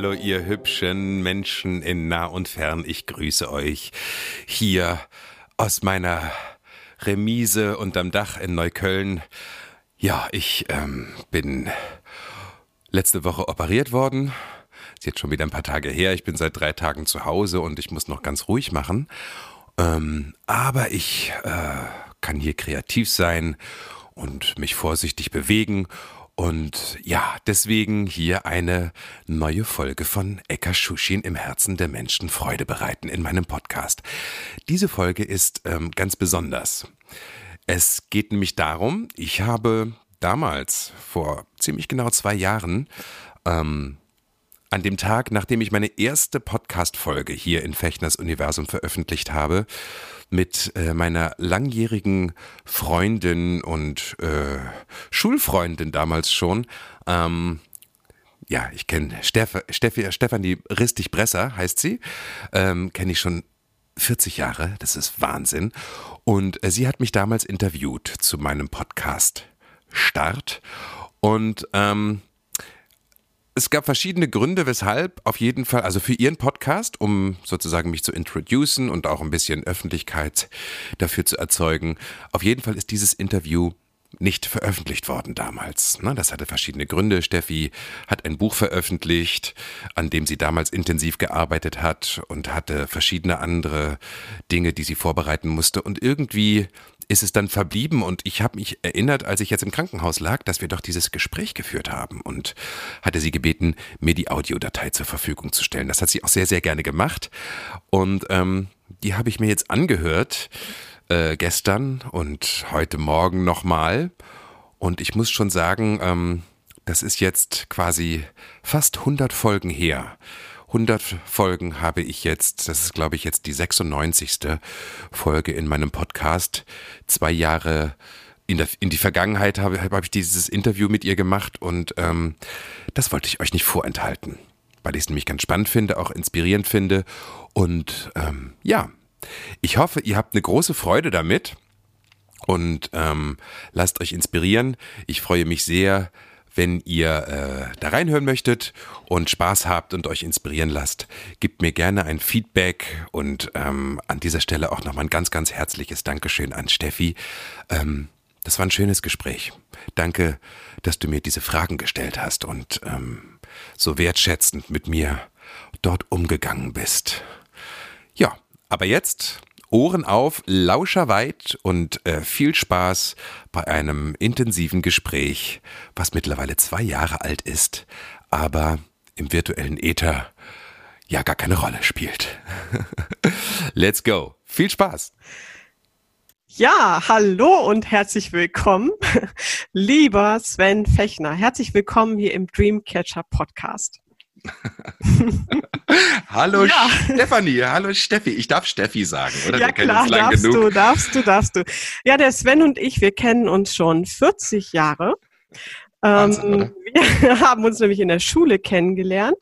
Hallo ihr hübschen Menschen in nah und fern, ich grüße euch hier aus meiner Remise unterm Dach in Neukölln. Ja, ich ähm, bin letzte Woche operiert worden. Ist jetzt schon wieder ein paar Tage her. Ich bin seit drei Tagen zu Hause und ich muss noch ganz ruhig machen. Ähm, aber ich äh, kann hier kreativ sein und mich vorsichtig bewegen. Und ja, deswegen hier eine neue Folge von Eka Schuschin im Herzen der Menschen Freude bereiten in meinem Podcast. Diese Folge ist ähm, ganz besonders. Es geht nämlich darum, ich habe damals, vor ziemlich genau zwei Jahren, ähm, an dem Tag, nachdem ich meine erste Podcast-Folge hier in Fechners Universum veröffentlicht habe, mit äh, meiner langjährigen Freundin und äh, Schulfreundin damals schon, ähm, ja, ich kenne Steff Steffi, Stefanie Ristig-Bresser, heißt sie, ähm, kenne ich schon 40 Jahre, das ist Wahnsinn. Und äh, sie hat mich damals interviewt zu meinem Podcast Start. Und ähm, es gab verschiedene Gründe, weshalb auf jeden Fall, also für ihren Podcast, um sozusagen mich zu introducen und auch ein bisschen Öffentlichkeit dafür zu erzeugen. Auf jeden Fall ist dieses Interview nicht veröffentlicht worden damals. Ne? Das hatte verschiedene Gründe. Steffi hat ein Buch veröffentlicht, an dem sie damals intensiv gearbeitet hat und hatte verschiedene andere Dinge, die sie vorbereiten musste. Und irgendwie ist es dann verblieben und ich habe mich erinnert, als ich jetzt im Krankenhaus lag, dass wir doch dieses Gespräch geführt haben und hatte sie gebeten, mir die Audiodatei zur Verfügung zu stellen. Das hat sie auch sehr, sehr gerne gemacht und ähm, die habe ich mir jetzt angehört äh, gestern und heute Morgen nochmal und ich muss schon sagen, ähm, das ist jetzt quasi fast 100 Folgen her. 100 Folgen habe ich jetzt, das ist glaube ich jetzt die 96. Folge in meinem Podcast. Zwei Jahre in, der, in die Vergangenheit habe, habe ich dieses Interview mit ihr gemacht und ähm, das wollte ich euch nicht vorenthalten, weil ich es nämlich ganz spannend finde, auch inspirierend finde. Und ähm, ja, ich hoffe, ihr habt eine große Freude damit und ähm, lasst euch inspirieren. Ich freue mich sehr, wenn ihr äh, da reinhören möchtet und Spaß habt und euch inspirieren lasst, gebt mir gerne ein Feedback und ähm, an dieser Stelle auch nochmal ein ganz, ganz herzliches Dankeschön an Steffi. Ähm, das war ein schönes Gespräch. Danke, dass du mir diese Fragen gestellt hast und ähm, so wertschätzend mit mir dort umgegangen bist. Ja, aber jetzt Ohren auf, Lauscher weit und äh, viel Spaß bei einem intensiven Gespräch, was mittlerweile zwei Jahre alt ist, aber im virtuellen Äther ja gar keine Rolle spielt. Let's go. Viel Spaß. Ja, hallo und herzlich willkommen, lieber Sven Fechner. Herzlich willkommen hier im Dreamcatcher Podcast. hallo ja. Stefanie, hallo Steffi. Ich darf Steffi sagen, oder? Ja klar, darfst genug. du, darfst du, darfst du. Ja, der Sven und ich, wir kennen uns schon 40 Jahre. Wahnsinn, ähm, wir haben uns nämlich in der Schule kennengelernt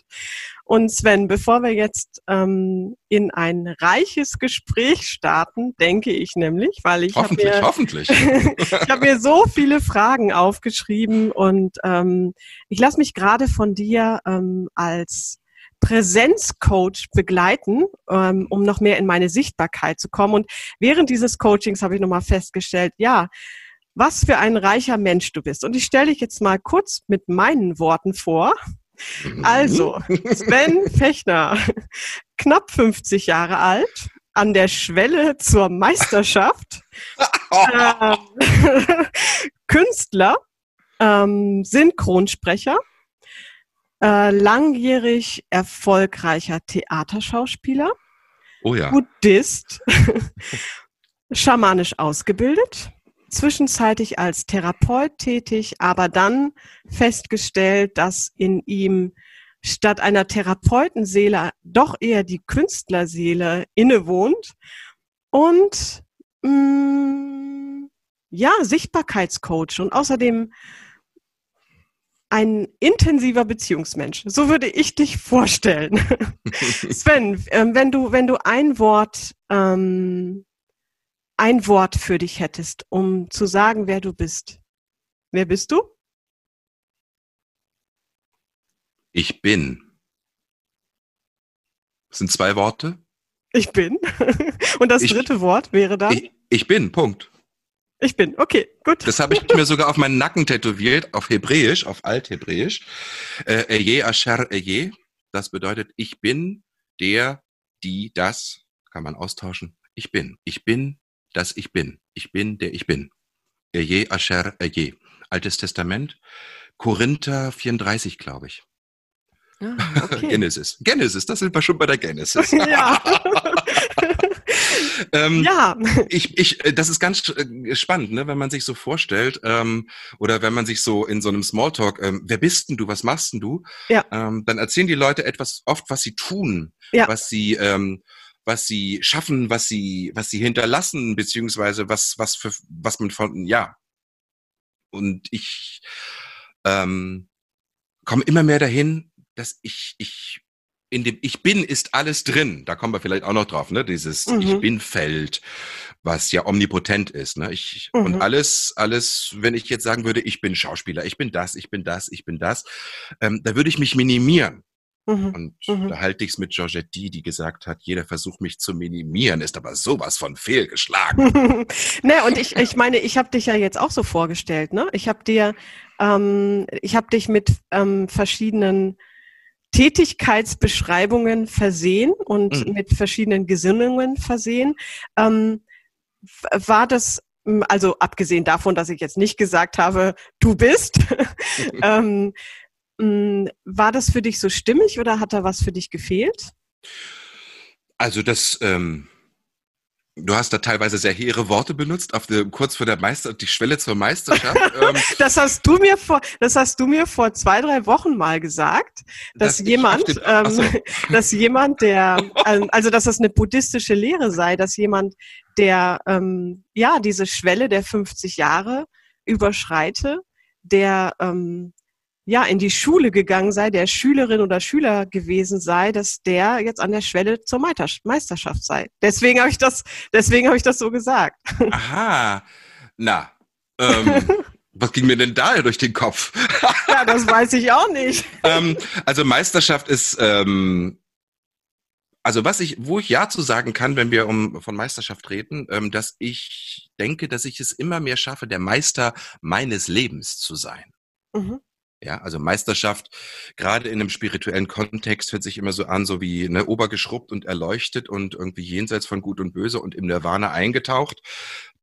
und Sven, bevor wir jetzt ähm, in ein reiches Gespräch starten, denke ich nämlich, weil ich hoffentlich, mir, hoffentlich. ich habe mir so viele Fragen aufgeschrieben und ähm, ich lasse mich gerade von dir ähm, als Präsenzcoach begleiten, ähm, um noch mehr in meine Sichtbarkeit zu kommen. Und während dieses Coachings habe ich nochmal festgestellt, ja, was für ein reicher Mensch du bist. Und ich stelle dich jetzt mal kurz mit meinen Worten vor. Also, Sven Fechner, knapp 50 Jahre alt, an der Schwelle zur Meisterschaft, ähm, Künstler, ähm, Synchronsprecher, äh, langjährig erfolgreicher Theaterschauspieler, oh ja. Buddhist, schamanisch ausgebildet, zwischenzeitlich als Therapeut tätig, aber dann festgestellt, dass in ihm statt einer Therapeutenseele doch eher die Künstlerseele innewohnt und mh, mm, ja, Sichtbarkeitscoach und außerdem ein intensiver Beziehungsmensch. So würde ich dich vorstellen. Sven, ähm, wenn du, wenn du ein Wort, ähm, ein Wort für dich hättest, um zu sagen, wer du bist. Wer bist du? Ich bin. Das sind zwei Worte. Ich bin. Und das Ich- dritte Wort wäre dann? Ich, ich bin, Punkt. Ich bin. Okay, gut. Das habe ich mir sogar auf meinen Nacken tätowiert, auf Hebräisch, auf Althebräisch. Äh, Eje Asher Eje. Das bedeutet, ich bin der, die, das. Kann man austauschen. Ich bin. Ich bin, das ich bin. Ich bin, der ich bin. Eje Asher Eje. Altes Testament. Korinther 34, glaube ich. Ah, okay. Genesis. Genesis, das sind wir schon bei der Genesis. ja. ähm, ja. ich, ich, äh, das ist ganz äh, spannend, ne, wenn man sich so vorstellt, ähm, oder wenn man sich so in so einem Smalltalk, ähm, wer bist denn du, was machst denn du? Ja. Ähm, dann erzählen die Leute etwas oft, was sie tun, Ja. was sie, ähm, was sie schaffen, was sie, was sie hinterlassen, beziehungsweise was, was für, was man von, ja. Und ich ähm, komme immer mehr dahin, dass ich, ich in dem Ich bin ist alles drin. Da kommen wir vielleicht auch noch drauf, ne? Dieses Mhm. Ich bin Feld, was ja omnipotent ist, ne? Ich, Mhm. Und alles, alles, wenn ich jetzt sagen würde, ich bin Schauspieler, ich bin das, ich bin das, ich bin das, ähm, da würde ich mich minimieren. Mhm. Und Mhm. da halte ich es mit Georgette D., die gesagt hat, jeder Versuch, mich zu minimieren, ist aber sowas von fehlgeschlagen. ne, und ich, ich meine, ich habe dich ja jetzt auch so vorgestellt, ne? Ich habe dir, ähm, ich habe dich mit ähm, verschiedenen Tätigkeitsbeschreibungen versehen und Mhm. mit verschiedenen Gesinnungen versehen. Ähm, war das, also abgesehen davon, dass ich jetzt nicht gesagt habe, du bist, ähm, war das für dich so stimmig oder hat da was für dich gefehlt? Also das, ähm, du hast da teilweise sehr hehre Worte benutzt, auf der, kurz vor der Meister, die Schwelle zur Meisterschaft. ähm, Das hast du mir vor, das hast du mir vor zwei, drei Wochen mal gesagt, dass, dass jemand, den- ähm, so. dass jemand, der, ähm, also dass das eine buddhistische Lehre sei, dass jemand, der ähm, ja diese Schwelle der 50 Jahre überschreite, der ähm, ja in die Schule gegangen sei, der Schülerin oder Schüler gewesen sei, dass der jetzt an der Schwelle zur Meisterschaft sei. Deswegen habe ich das, deswegen habe ich das so gesagt. Aha, na, ähm, was ging mir denn da durch den Kopf? Ja, das weiß ich auch nicht. ähm, also Meisterschaft ist, ähm, also was ich, wo ich ja zu sagen kann, wenn wir um von Meisterschaft reden, ähm, dass ich denke, dass ich es immer mehr schaffe, der Meister meines Lebens zu sein. Mhm. Ja, also Meisterschaft, gerade in einem spirituellen Kontext, hört sich immer so an, so wie ne, obergeschrubbt und erleuchtet und irgendwie jenseits von Gut und Böse und im Nirvana eingetaucht.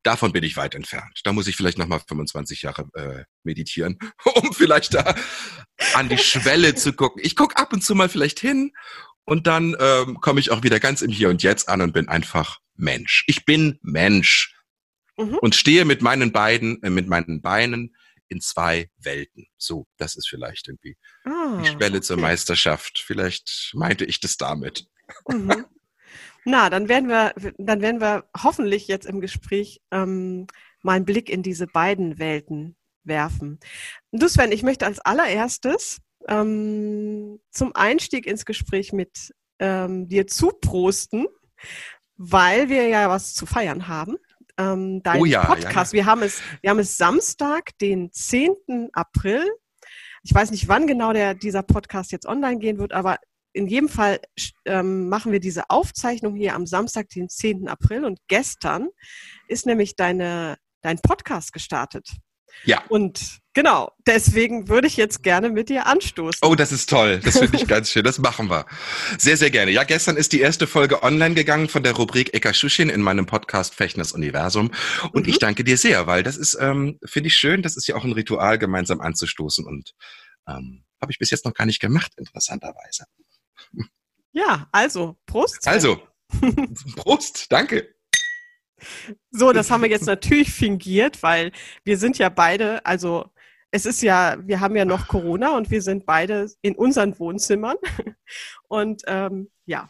Davon bin ich weit entfernt. Da muss ich vielleicht nochmal 25 Jahre äh, meditieren, um vielleicht da an die Schwelle zu gucken. Ich gucke ab und zu mal vielleicht hin und dann ähm, komme ich auch wieder ganz im Hier und Jetzt an und bin einfach Mensch. Ich bin Mensch Mhm. und stehe mit meinen beiden, äh, mit meinen Beinen in zwei Welten. So, das ist vielleicht irgendwie Ah, die Schwelle zur okay. Meisterschaft. Vielleicht meinte ich das damit. Mhm. Na, dann werden wir, dann werden wir hoffentlich jetzt im Gespräch ähm, mal einen Blick in diese beiden Welten werfen. Du Sven, ich möchte als allererstes ähm, zum Einstieg ins Gespräch mit ähm, dir zuprosten, weil wir ja was zu feiern haben. Ähm, dein Oh ja, ja, Podcast, wir haben es, wir haben es Samstag, den 10. April. Ich weiß nicht, wann genau der, dieser Podcast jetzt online gehen wird, aber in jedem Fall ähm, machen wir diese Aufzeichnung hier am Samstag, den 10. April. Und gestern ist nämlich deine, dein Podcast gestartet. Ja. Und genau, deswegen würde ich jetzt gerne mit dir anstoßen. Oh, das ist toll. Das finde ich ganz schön. Das machen wir. Sehr, sehr gerne. Ja, gestern ist die erste Folge online gegangen von der Rubrik Eka Schuschin in meinem Podcast Fechners Universum. Und Mhm. ich danke dir sehr, weil das ist, ähm, finde ich schön. Das ist ja auch ein Ritual, gemeinsam anzustoßen. Und ähm, habe ich bis jetzt noch gar nicht gemacht, interessanterweise. Ja, also, Prost. Also, Prost, danke. So, das haben wir jetzt natürlich fingiert, weil wir sind ja beide, also es ist ja, wir haben ja noch Corona und wir sind beide in unseren Wohnzimmern. Und ähm, ja,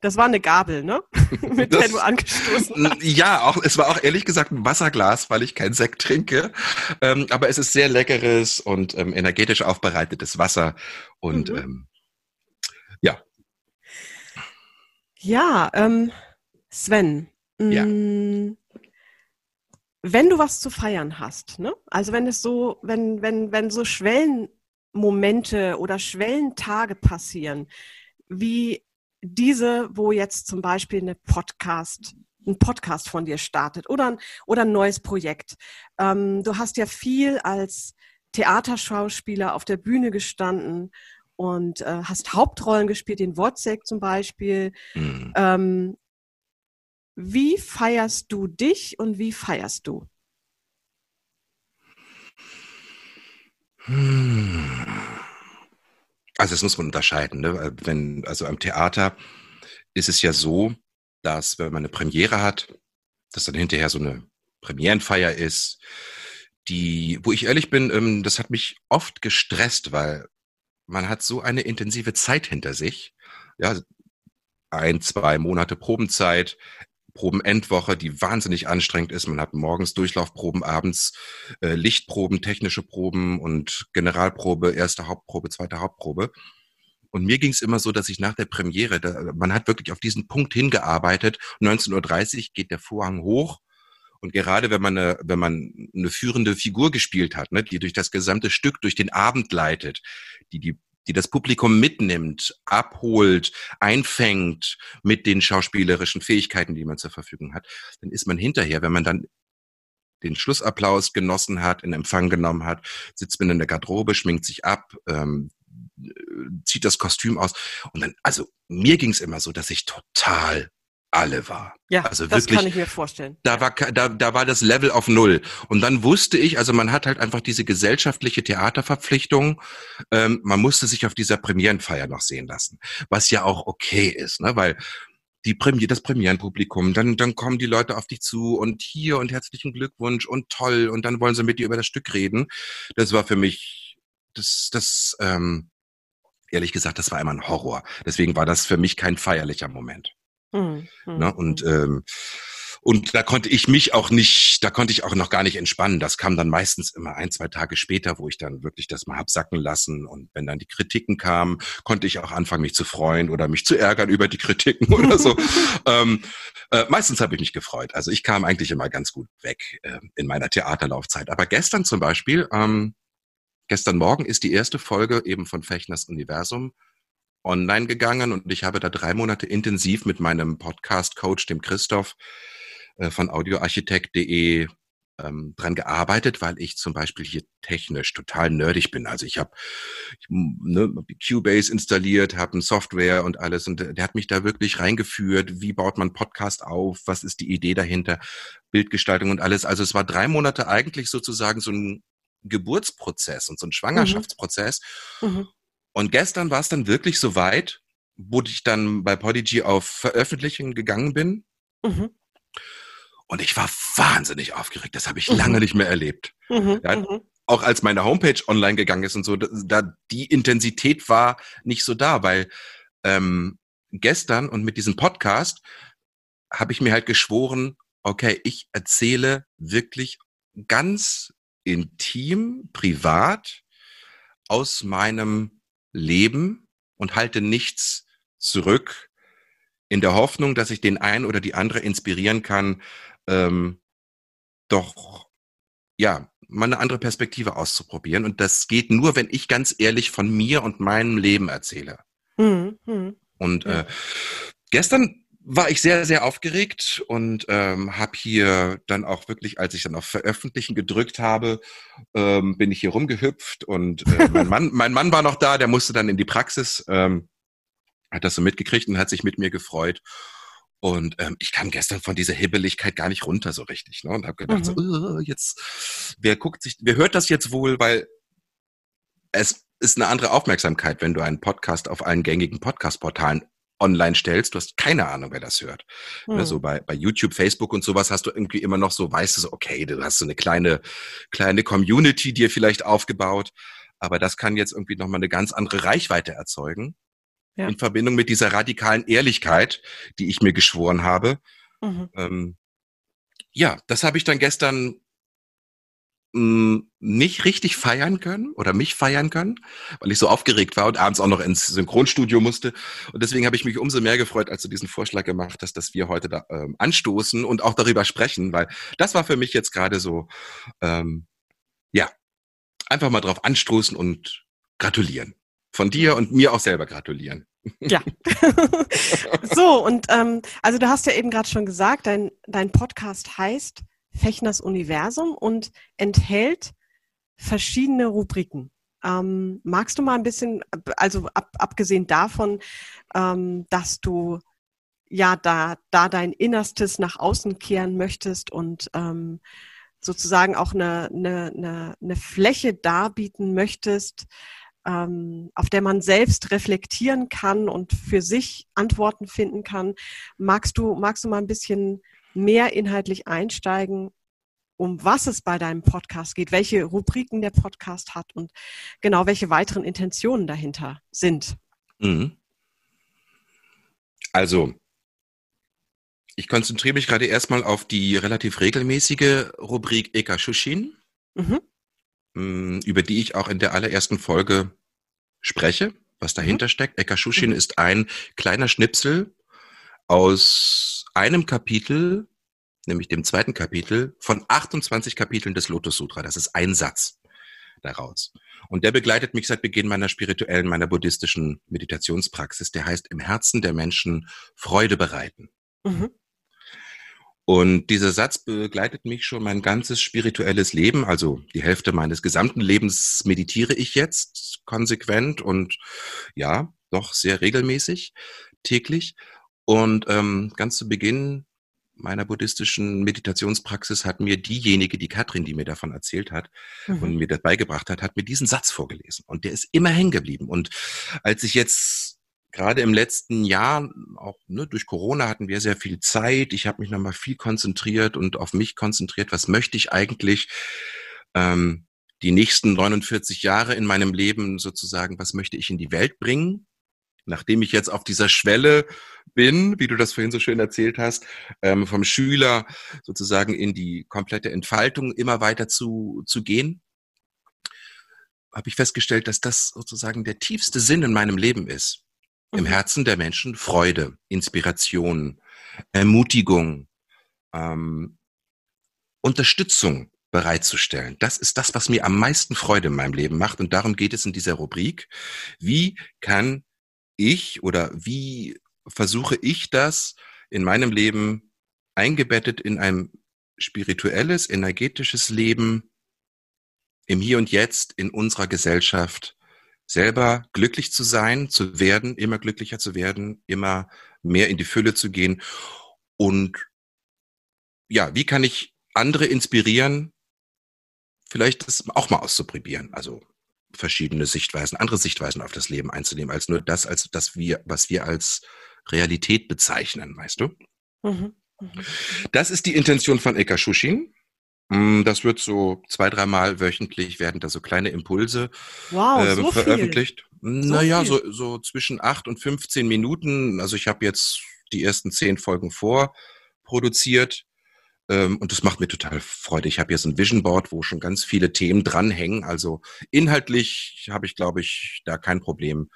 das war eine Gabel, ne? Mit das, der du angestoßen hast. Ja, auch, es war auch ehrlich gesagt ein Wasserglas, weil ich keinen Sekt trinke. Ähm, aber es ist sehr leckeres und ähm, energetisch aufbereitetes Wasser. Und mhm. ähm, ja. Ja, ähm, Sven. Ja. Mm, wenn du was zu feiern hast, ne? Also wenn es so, wenn, wenn, wenn so Schwellenmomente oder Schwellentage passieren, wie diese, wo jetzt zum Beispiel eine Podcast, ein Podcast von dir startet oder ein, oder ein neues Projekt. Ähm, du hast ja viel als Theaterschauspieler auf der Bühne gestanden und äh, hast Hauptrollen gespielt, in Wozzeck zum Beispiel. Mhm. Ähm, wie feierst du dich und wie feierst du? Also das muss man unterscheiden. Ne? Wenn, also am Theater ist es ja so, dass wenn man eine Premiere hat, dass dann hinterher so eine Premierenfeier ist, die, wo ich ehrlich bin, ähm, das hat mich oft gestresst, weil man hat so eine intensive Zeit hinter sich. Ja, ein, zwei Monate Probenzeit, Probenendwoche, die wahnsinnig anstrengend ist. Man hat morgens Durchlaufproben, abends äh, Lichtproben, technische Proben und Generalprobe, erste Hauptprobe, zweite Hauptprobe. Und mir ging es immer so, dass ich nach der Premiere, da, man hat wirklich auf diesen Punkt hingearbeitet. 19.30 Uhr geht der Vorhang hoch. Und gerade wenn man eine, wenn man eine führende Figur gespielt hat, ne, die durch das gesamte Stück, durch den Abend leitet, die die die das Publikum mitnimmt, abholt, einfängt mit den schauspielerischen Fähigkeiten, die man zur Verfügung hat, dann ist man hinterher, wenn man dann den Schlussapplaus genossen hat, in Empfang genommen hat, sitzt man in der Garderobe, schminkt sich ab, ähm, zieht das Kostüm aus. Und dann, also mir ging es immer so, dass ich total alle war. Ja, also das wirklich, kann ich mir vorstellen. Da war, da, da war das Level auf Null. Und dann wusste ich, also man hat halt einfach diese gesellschaftliche Theaterverpflichtung. Ähm, man musste sich auf dieser Premierenfeier noch sehen lassen. Was ja auch okay ist, ne? weil die Premiere, das Premierenpublikum, dann, dann kommen die Leute auf dich zu und hier und herzlichen Glückwunsch und toll und dann wollen sie mit dir über das Stück reden. Das war für mich, das, das, ähm, ehrlich gesagt, das war immer ein Horror. Deswegen war das für mich kein feierlicher Moment. Mhm. Ne? Und mhm. ähm, und da konnte ich mich auch nicht, da konnte ich auch noch gar nicht entspannen. Das kam dann meistens immer ein, zwei Tage später, wo ich dann wirklich das mal hab sacken lassen. Und wenn dann die Kritiken kamen, konnte ich auch anfangen, mich zu freuen oder mich zu ärgern über die Kritiken oder so. ähm, äh, meistens habe ich mich gefreut. Also ich kam eigentlich immer ganz gut weg äh, in meiner Theaterlaufzeit. Aber gestern zum Beispiel, ähm, gestern Morgen ist die erste Folge eben von Fechners Universum online gegangen und ich habe da drei Monate intensiv mit meinem Podcast-Coach, dem Christoph äh, von audioarchitekt.de ähm, dran gearbeitet, weil ich zum Beispiel hier technisch total nerdig bin. Also ich habe ne, Cubase installiert, habe ein Software und alles und der hat mich da wirklich reingeführt. Wie baut man Podcast auf? Was ist die Idee dahinter? Bildgestaltung und alles. Also es war drei Monate eigentlich sozusagen so ein Geburtsprozess und so ein mhm. Schwangerschaftsprozess. Mhm. Und gestern war es dann wirklich so weit, wo ich dann bei Podigy auf Veröffentlichung gegangen bin. Mhm. Und ich war wahnsinnig aufgeregt. Das habe ich mhm. lange nicht mehr erlebt. Mhm. Ja, mhm. auch als meine Homepage online gegangen ist und so, da die Intensität war nicht so da, weil ähm, gestern und mit diesem Podcast habe ich mir halt geschworen, okay, ich erzähle wirklich ganz intim, privat aus meinem leben und halte nichts zurück in der Hoffnung, dass ich den einen oder die andere inspirieren kann, ähm, doch ja, mal eine andere Perspektive auszuprobieren. Und das geht nur, wenn ich ganz ehrlich von mir und meinem Leben erzähle. Mhm. Mhm. Und äh, gestern war ich sehr, sehr aufgeregt und ähm, habe hier dann auch wirklich, als ich dann auf Veröffentlichen gedrückt habe, ähm, bin ich hier rumgehüpft und äh, mein, Mann, mein Mann war noch da, der musste dann in die Praxis, ähm, hat das so mitgekriegt und hat sich mit mir gefreut. Und ähm, ich kam gestern von dieser Hibbeligkeit gar nicht runter so richtig. Ne? Und habe gedacht, mhm. so, uh, jetzt, wer guckt sich, wer hört das jetzt wohl, weil es ist eine andere Aufmerksamkeit, wenn du einen Podcast auf allen gängigen Podcast-Portalen online stellst, du hast keine Ahnung, wer das hört. Mhm. So bei, bei YouTube, Facebook und sowas hast du irgendwie immer noch so, weißt du so, okay, du hast so eine kleine, kleine Community dir vielleicht aufgebaut, aber das kann jetzt irgendwie nochmal eine ganz andere Reichweite erzeugen. Ja. In Verbindung mit dieser radikalen Ehrlichkeit, die ich mir geschworen habe. Mhm. Ähm, ja, das habe ich dann gestern nicht richtig feiern können oder mich feiern können, weil ich so aufgeregt war und abends auch noch ins Synchronstudio musste. Und deswegen habe ich mich umso mehr gefreut, als du diesen Vorschlag gemacht hast, dass wir heute da ähm, anstoßen und auch darüber sprechen, weil das war für mich jetzt gerade so, ähm, ja, einfach mal drauf anstoßen und gratulieren. Von dir und mir auch selber gratulieren. Ja. so, und ähm, also du hast ja eben gerade schon gesagt, dein, dein Podcast heißt Fechners Universum und enthält verschiedene Rubriken. Ähm, magst du mal ein bisschen, also ab, abgesehen davon, ähm, dass du ja da, da dein Innerstes nach außen kehren möchtest und ähm, sozusagen auch eine, eine, eine, eine Fläche darbieten möchtest, ähm, auf der man selbst reflektieren kann und für sich Antworten finden kann. Magst du, magst du mal ein bisschen mehr inhaltlich einsteigen, um was es bei deinem Podcast geht, welche Rubriken der Podcast hat und genau welche weiteren Intentionen dahinter sind. Mhm. Also, ich konzentriere mich gerade erstmal auf die relativ regelmäßige Rubrik Eka Shushin, mhm. Mm, über die ich auch in der allerersten Folge spreche, was dahinter mhm. steckt. Eka Shushin mhm. ist ein kleiner Schnipsel aus einem Kapitel, nämlich dem zweiten Kapitel von 28 Kapiteln des Lotus Sutra. Das ist ein Satz daraus. Und der begleitet mich seit Beginn meiner spirituellen, meiner buddhistischen Meditationspraxis. Der heißt im Herzen der Menschen Freude bereiten. Mhm. Und dieser Satz begleitet mich schon mein ganzes spirituelles Leben. Also die Hälfte meines gesamten Lebens meditiere ich jetzt konsequent und ja, doch sehr regelmäßig, täglich. Und ähm, ganz zu Beginn meiner buddhistischen Meditationspraxis hat mir diejenige, die Katrin, die mir davon erzählt hat mhm. und mir das beigebracht hat, hat mir diesen Satz vorgelesen. Und der ist immer hängen geblieben. Und als ich jetzt gerade im letzten Jahr, auch ne, durch Corona hatten wir sehr viel Zeit. Ich habe mich nochmal viel konzentriert und auf mich konzentriert. Was möchte ich eigentlich ähm, die nächsten 49 Jahre in meinem Leben sozusagen, was möchte ich in die Welt bringen? Nachdem ich jetzt auf dieser Schwelle bin, wie du das vorhin so schön erzählt hast, ähm, vom Schüler sozusagen in die komplette Entfaltung immer weiter zu, zu gehen, habe ich festgestellt, dass das sozusagen der tiefste Sinn in meinem Leben ist im mhm. Herzen der Menschen Freude, Inspiration, Ermutigung, ähm, Unterstützung bereitzustellen. Das ist das, was mir am meisten Freude in meinem Leben macht. Und darum geht es in dieser Rubrik. Wie kann ich oder wie versuche ich das in meinem Leben eingebettet in ein spirituelles, energetisches Leben im Hier und Jetzt in unserer Gesellschaft selber glücklich zu sein, zu werden, immer glücklicher zu werden, immer mehr in die Fülle zu gehen. Und ja, wie kann ich andere inspirieren, vielleicht das auch mal auszuprobieren? Also verschiedene Sichtweisen, andere Sichtweisen auf das Leben einzunehmen, als nur das, als das wir, was wir als Realität bezeichnen, weißt du? Mhm. Mhm. Das ist die Intention von Eka Shushin. Mm, das wird so zwei, dreimal wöchentlich werden da so kleine Impulse wow, äh, so veröffentlicht. Viel. Naja, so, so zwischen acht und 15 Minuten. Also ich habe jetzt die ersten zehn Folgen vorproduziert. Ähm, und das macht mir total Freude. Ich habe hier so ein Vision Board, wo schon ganz viele Themen dranhängen. Also inhaltlich habe ich, glaube ich, da kein Problem,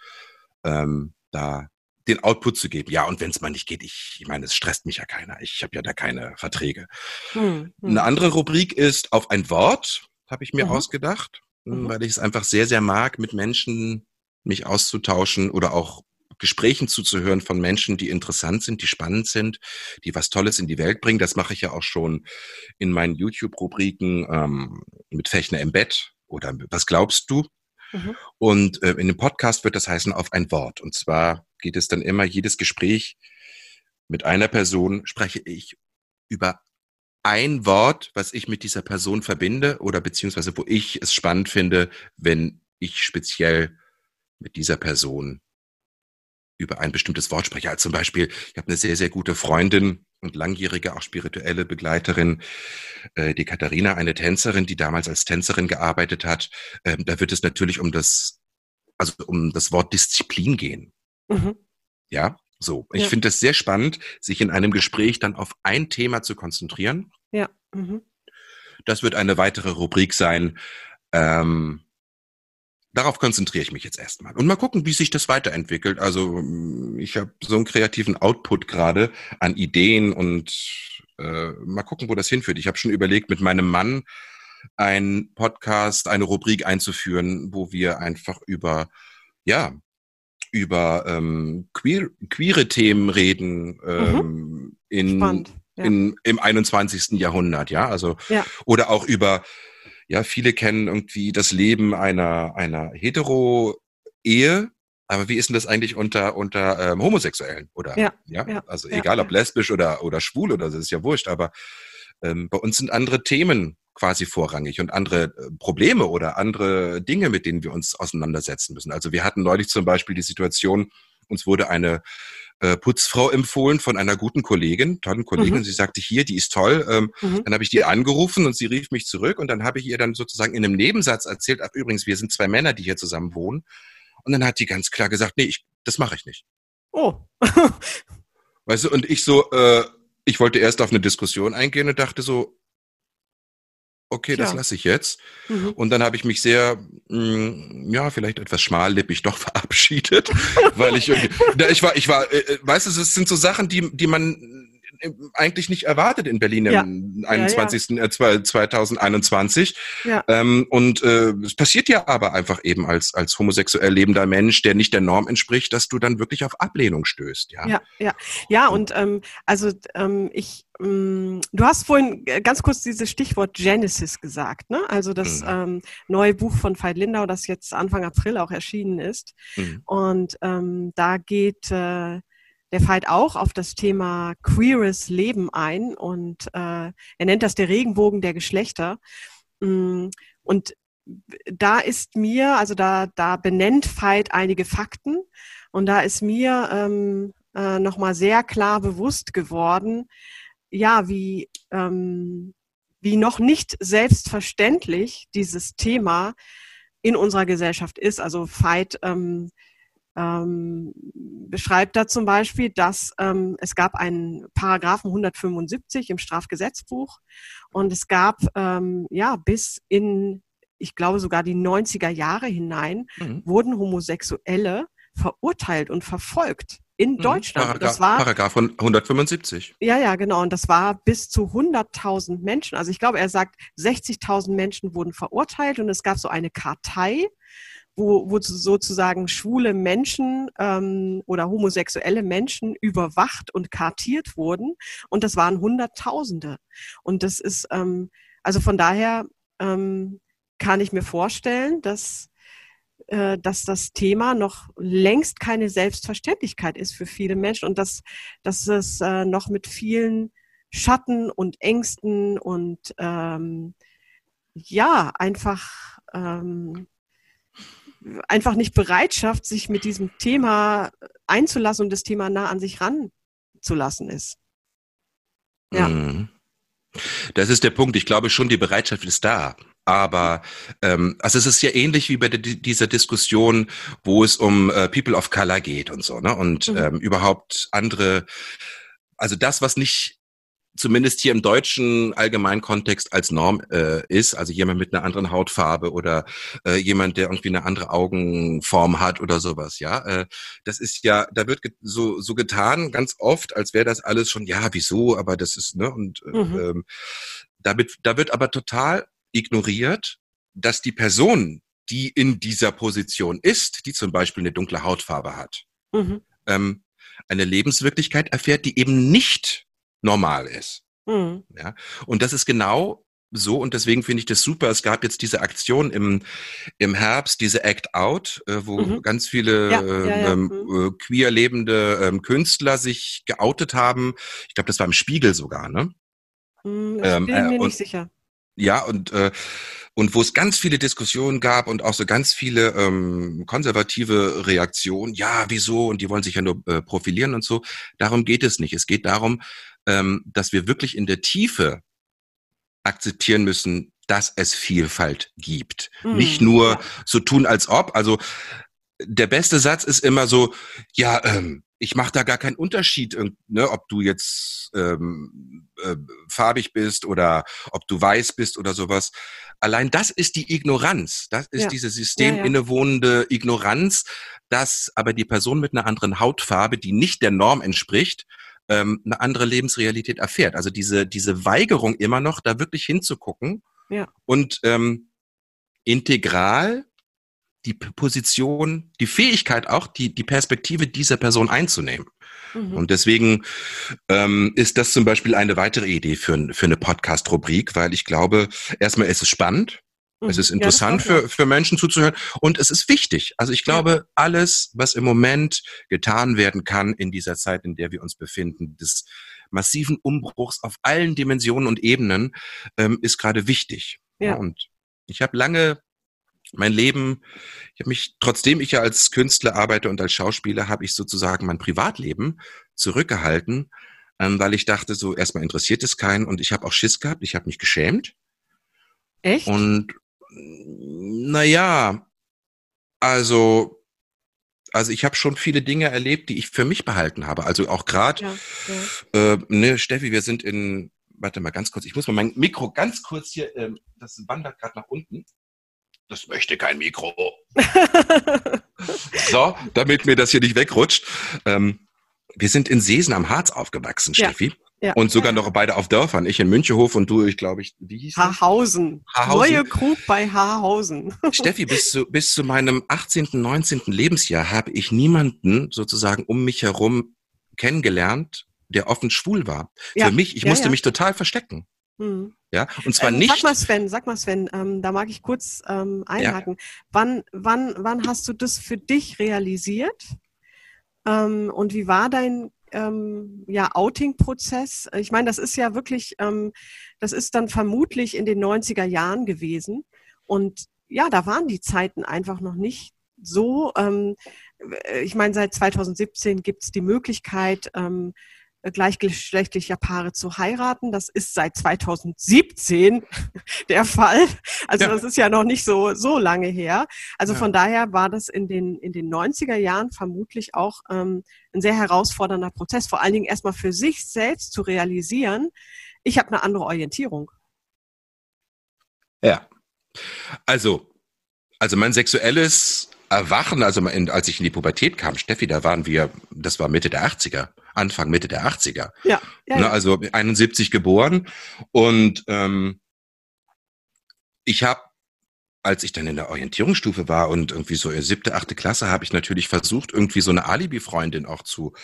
ähm, da den Output zu geben. Ja, und wenn es mal nicht geht, ich, ich meine, es stresst mich ja keiner. Ich habe ja da keine Verträge. Hm, hm. Eine andere Rubrik ist auf ein Wort, habe ich mir mhm. ausgedacht, hm, mhm. weil ich es einfach sehr, sehr mag, mit Menschen mich auszutauschen oder auch Gesprächen zuzuhören von Menschen, die interessant sind, die spannend sind, die was Tolles in die Welt bringen. Das mache ich ja auch schon in meinen YouTube-Rubriken ähm, mit Fechner im Bett oder Was glaubst du? Mhm. Und äh, in dem Podcast wird das heißen auf ein Wort. Und zwar geht es dann immer, jedes Gespräch mit einer Person spreche ich über ein Wort, was ich mit dieser Person verbinde oder beziehungsweise wo ich es spannend finde, wenn ich speziell mit dieser Person über ein bestimmtes Wort spreche. Also zum Beispiel, ich habe eine sehr, sehr gute Freundin und langjährige, auch spirituelle Begleiterin, äh, die Katharina, eine Tänzerin, die damals als Tänzerin gearbeitet hat. Ähm, da wird es natürlich um das, also um das Wort Disziplin gehen. Mhm. Ja, so. Ich ja. finde es sehr spannend, sich in einem Gespräch dann auf ein Thema zu konzentrieren. Ja. Mhm. Das wird eine weitere Rubrik sein. Ähm, darauf konzentriere ich mich jetzt erstmal. Und mal gucken, wie sich das weiterentwickelt. Also ich habe so einen kreativen Output gerade an Ideen und äh, mal gucken, wo das hinführt. Ich habe schon überlegt, mit meinem Mann einen Podcast, eine Rubrik einzuführen, wo wir einfach über, ja, über ähm, queer, queere Themen reden ähm, mhm. in, Spannend, ja. in, im 21. Jahrhundert, ja. Also ja. oder auch über ja, viele kennen irgendwie das Leben einer, einer Hetero-Ehe. Aber wie ist denn das eigentlich unter, unter ähm, Homosexuellen? Oder, ja, ja? ja also ja, egal ob lesbisch oder, oder schwul oder so, das ist ja wurscht. Aber ähm, bei uns sind andere Themen quasi vorrangig und andere äh, Probleme oder andere Dinge, mit denen wir uns auseinandersetzen müssen. Also wir hatten neulich zum Beispiel die Situation, uns wurde eine äh, Putzfrau empfohlen von einer guten Kollegin, tollen Kollegin. Mhm. Sie sagte, hier, die ist toll. Ähm, mhm. Dann habe ich die angerufen und sie rief mich zurück und dann habe ich ihr dann sozusagen in einem Nebensatz erzählt, ach, übrigens, wir sind zwei Männer, die hier zusammen wohnen. Und dann hat die ganz klar gesagt, nee, ich, das mache ich nicht. Oh. weißt du, und ich so, äh, ich wollte erst auf eine Diskussion eingehen und dachte so, okay, das lasse ich jetzt. Mhm. Und dann habe ich mich sehr, mh, mm, ja, vielleicht etwas schmallippig doch verabschiedet, weil ich irgendwie, ich war, ich war, äh, äh weißt du, es sind so Sachen, die, die man eigentlich nicht erwartet in Berlin ja. im 21. Ja, ja. Äh, 2021. Ja. Ähm, und äh, es passiert ja aber einfach eben als, als homosexuell lebender Mensch, der nicht der Norm entspricht, dass du dann wirklich auf Ablehnung stößt. Ja, ja, ja. ja und ähm, also ähm, ich ähm, Du hast vorhin äh, ganz kurz dieses Stichwort Genesis gesagt, ne? Also das mhm. ähm, neue Buch von Veit Lindau, das jetzt Anfang April auch erschienen ist. Mhm. Und ähm, da geht äh, der Fight auch auf das Thema queeres Leben ein und äh, er nennt das der Regenbogen der Geschlechter. Mm, und da ist mir, also da, da benennt Fight einige Fakten und da ist mir ähm, äh, nochmal sehr klar bewusst geworden, ja, wie, ähm, wie noch nicht selbstverständlich dieses Thema in unserer Gesellschaft ist. Also Veit ähm, ähm, beschreibt da zum Beispiel, dass ähm, es gab einen Paragraphen 175 im Strafgesetzbuch und es gab ähm, ja bis in, ich glaube sogar die 90er Jahre hinein, mhm. wurden Homosexuelle verurteilt und verfolgt in mhm. Deutschland. Paragraph, das war, Paragraph 175. Ja, ja, genau. Und das war bis zu 100.000 Menschen. Also ich glaube, er sagt, 60.000 Menschen wurden verurteilt und es gab so eine Kartei, wo, wo sozusagen schwule Menschen ähm, oder homosexuelle Menschen überwacht und kartiert wurden. Und das waren Hunderttausende. Und das ist, ähm, also von daher ähm, kann ich mir vorstellen, dass äh, dass das Thema noch längst keine Selbstverständlichkeit ist für viele Menschen und dass, dass es äh, noch mit vielen Schatten und Ängsten und ähm, ja, einfach ähm, einfach nicht Bereitschaft, sich mit diesem Thema einzulassen und das Thema nah an sich ranzulassen ist. Ja. Mhm. Das ist der Punkt. Ich glaube schon, die Bereitschaft ist da. Aber ähm, also es ist ja ähnlich wie bei dieser Diskussion, wo es um äh, People of Color geht und so, ne? Und mhm. ähm, überhaupt andere, also das, was nicht zumindest hier im deutschen allgemeinen Kontext als Norm äh, ist, also jemand mit einer anderen Hautfarbe oder äh, jemand, der irgendwie eine andere Augenform hat oder sowas, ja. Äh, das ist ja, da wird so, so getan, ganz oft, als wäre das alles schon, ja, wieso, aber das ist, ne, und äh, mhm. ähm, damit, da wird aber total ignoriert, dass die Person, die in dieser Position ist, die zum Beispiel eine dunkle Hautfarbe hat, mhm. ähm, eine Lebenswirklichkeit erfährt, die eben nicht normal ist. Mhm. Ja? Und das ist genau so und deswegen finde ich das super. Es gab jetzt diese Aktion im, im Herbst, diese Act Out, äh, wo mhm. ganz viele ja, ja, ja. Ähm, mhm. äh, queer lebende ähm, Künstler sich geoutet haben. Ich glaube, das war im Spiegel sogar, ne? Mhm, ähm, bin äh, mir nicht sicher. Ja, und äh, und wo es ganz viele Diskussionen gab und auch so ganz viele ähm, konservative Reaktionen. Ja, wieso? Und die wollen sich ja nur äh, profilieren und so. Darum geht es nicht. Es geht darum, ähm, dass wir wirklich in der Tiefe akzeptieren müssen, dass es Vielfalt gibt. Mhm. Nicht nur so tun, als ob. Also der beste Satz ist immer so, ja, ähm, ich mache da gar keinen Unterschied, ne, ob du jetzt ähm, äh, farbig bist oder ob du weiß bist oder sowas. Allein das ist die Ignoranz. Das ist ja. diese systeminnewohnende. Ignoranz, dass aber die Person mit einer anderen Hautfarbe, die nicht der Norm entspricht, ähm, eine andere Lebensrealität erfährt. Also diese, diese Weigerung immer noch, da wirklich hinzugucken ja. und ähm, integral die Position, die Fähigkeit auch, die, die Perspektive dieser Person einzunehmen. Mhm. Und deswegen ähm, ist das zum Beispiel eine weitere Idee für, für eine Podcast-Rubrik, weil ich glaube, erstmal ist es spannend, es mhm. ist interessant ja, für, für Menschen zuzuhören und es ist wichtig. Also ich glaube, ja. alles, was im Moment getan werden kann in dieser Zeit, in der wir uns befinden, des massiven Umbruchs auf allen Dimensionen und Ebenen, ähm, ist gerade wichtig. Ja. Und ich habe lange mein Leben, ich habe mich, trotzdem ich ja als Künstler arbeite und als Schauspieler, habe ich sozusagen mein Privatleben zurückgehalten, ähm, weil ich dachte, so erstmal interessiert es keinen und ich habe auch Schiss gehabt, ich habe mich geschämt. Echt? Und naja, also, also ich habe schon viele Dinge erlebt, die ich für mich behalten habe. Also auch gerade, ja, ja. äh, ne, Steffi, wir sind in, warte mal ganz kurz, ich muss mal mein Mikro ganz kurz hier, ähm, das wandert gerade nach unten. Das möchte kein Mikro. so, damit mir das hier nicht wegrutscht. Ähm, wir sind in Seesen am Harz aufgewachsen, Steffi. Ja. Ja. Und sogar noch beide auf Dörfern. Ich in Münchehof und du, ich glaube, ich, wie hieß Haarhausen. Haarhausen. Neue Krug bei Haarhausen. Steffi, bis zu, bis zu meinem 18., 19. Lebensjahr habe ich niemanden sozusagen um mich herum kennengelernt, der offen schwul war. Ja. Für mich, ich ja, musste mich total verstecken. Hm. Ja, und zwar ähm, nicht. Sag mal, Sven, sag mal, Sven, ähm, da mag ich kurz ähm, einhaken. Wann, wann, wann hast du das für dich realisiert? Ähm, und wie war dein ähm, ja, Outing-Prozess. Ich meine, das ist ja wirklich, ähm, das ist dann vermutlich in den 90er Jahren gewesen. Und ja, da waren die Zeiten einfach noch nicht so. Ähm, ich meine, seit 2017 gibt es die Möglichkeit, ähm, gleichgeschlechtlicher Paare zu heiraten. Das ist seit 2017 der Fall. Also ja. das ist ja noch nicht so, so lange her. Also ja. von daher war das in den, in den 90er Jahren vermutlich auch ähm, ein sehr herausfordernder Prozess. Vor allen Dingen erstmal für sich selbst zu realisieren, ich habe eine andere Orientierung. Ja. Also, also mein sexuelles Erwachen, also als ich in die Pubertät kam, Steffi, da waren wir, das war Mitte der 80er. Anfang, Mitte der 80er. Ja. ja, ne, ja. Also 71 geboren. Und ähm, ich habe, als ich dann in der Orientierungsstufe war und irgendwie so in siebte, achte Klasse, habe ich natürlich versucht, irgendwie so eine Alibi-Freundin auch zu,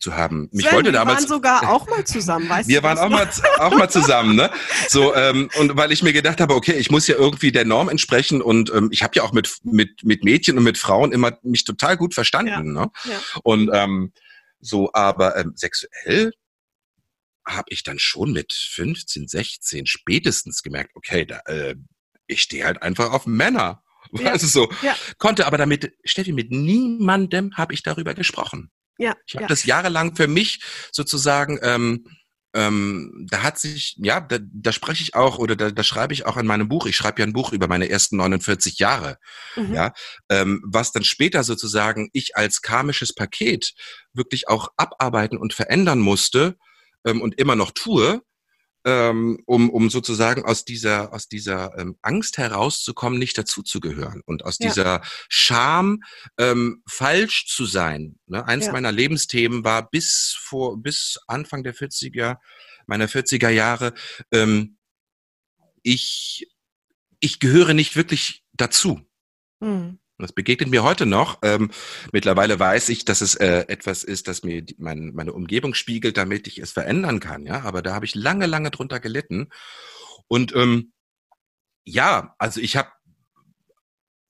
zu haben. Mich Sven, wollte wir damals, waren sogar auch mal zusammen, weißt wir du? Wir waren auch mal, auch mal zusammen, ne? So, ähm, und weil ich mir gedacht habe, okay, ich muss ja irgendwie der Norm entsprechen und ähm, ich habe ja auch mit, mit, mit Mädchen und mit Frauen immer mich total gut verstanden, ja. ne? Ja. Und ähm, so, aber ähm, sexuell habe ich dann schon mit 15, 16 spätestens gemerkt, okay, da, äh, ich stehe halt einfach auf Männer. Ja. Also so. Ja. Konnte aber damit, Steffi, mit niemandem habe ich darüber gesprochen. Ja. Ich habe ja. das jahrelang für mich sozusagen ähm, ähm, da hat sich, ja, da, da spreche ich auch oder da, da schreibe ich auch in meinem Buch, ich schreibe ja ein Buch über meine ersten 49 Jahre, mhm. ja, ähm, was dann später sozusagen ich als karmisches Paket wirklich auch abarbeiten und verändern musste ähm, und immer noch tue, ähm, um, um sozusagen aus dieser, aus dieser ähm, Angst herauszukommen, nicht dazuzugehören und aus ja. dieser Scham, ähm, falsch zu sein. Ne? Eins ja. meiner Lebensthemen war bis vor, bis Anfang der 40er, meiner 40er Jahre, ähm, ich, ich gehöre nicht wirklich dazu. Mhm. Das begegnet mir heute noch. Ähm, mittlerweile weiß ich, dass es äh, etwas ist, das mir die, mein, meine Umgebung spiegelt, damit ich es verändern kann. Ja, aber da habe ich lange, lange drunter gelitten. Und ähm, ja, also ich habe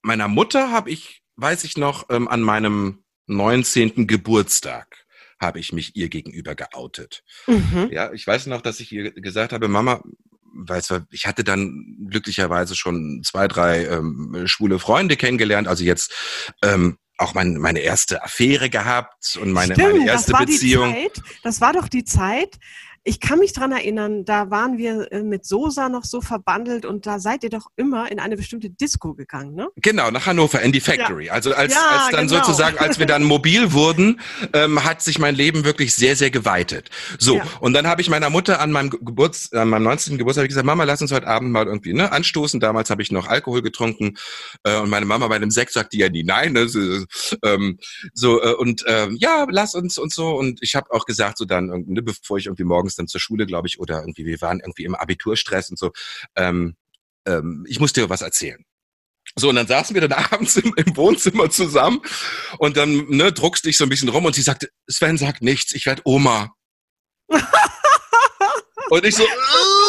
meiner Mutter habe ich, weiß ich noch, ähm, an meinem 19. Geburtstag habe ich mich ihr gegenüber geoutet. Mhm. Ja, ich weiß noch, dass ich ihr gesagt habe, Mama, weil ich hatte dann glücklicherweise schon zwei, drei ähm, schwule Freunde kennengelernt, also jetzt ähm, auch mein, meine erste Affäre gehabt und meine, Stimmt, meine erste das war Beziehung. Die Zeit, das war doch die Zeit, ich kann mich dran erinnern, da waren wir äh, mit Sosa noch so verbandelt und da seid ihr doch immer in eine bestimmte Disco gegangen, ne? Genau, nach Hannover, in die Factory. Ja. Also als, ja, als dann genau. sozusagen, als wir dann mobil wurden, ähm, hat sich mein Leben wirklich sehr, sehr geweitet. So, ja. und dann habe ich meiner Mutter an meinem Geburts, an meinem 19. Geburtstag gesagt, Mama, lass uns heute Abend mal irgendwie ne, anstoßen. Damals habe ich noch Alkohol getrunken äh, und meine Mama bei dem Sekt sagte ja nie nein. Ne, so, ähm, so äh, und ähm, ja, lass uns und so. Und ich habe auch gesagt, so dann, ne, bevor ich irgendwie morgens dann zur Schule, glaube ich, oder irgendwie, wir waren irgendwie im Abiturstress und so. Ähm, ähm, ich muss dir was erzählen. So, und dann saßen wir dann abends im, im Wohnzimmer zusammen und dann ne, druckst dich so ein bisschen rum und sie sagte, Sven sagt nichts, ich werde Oma. und ich so,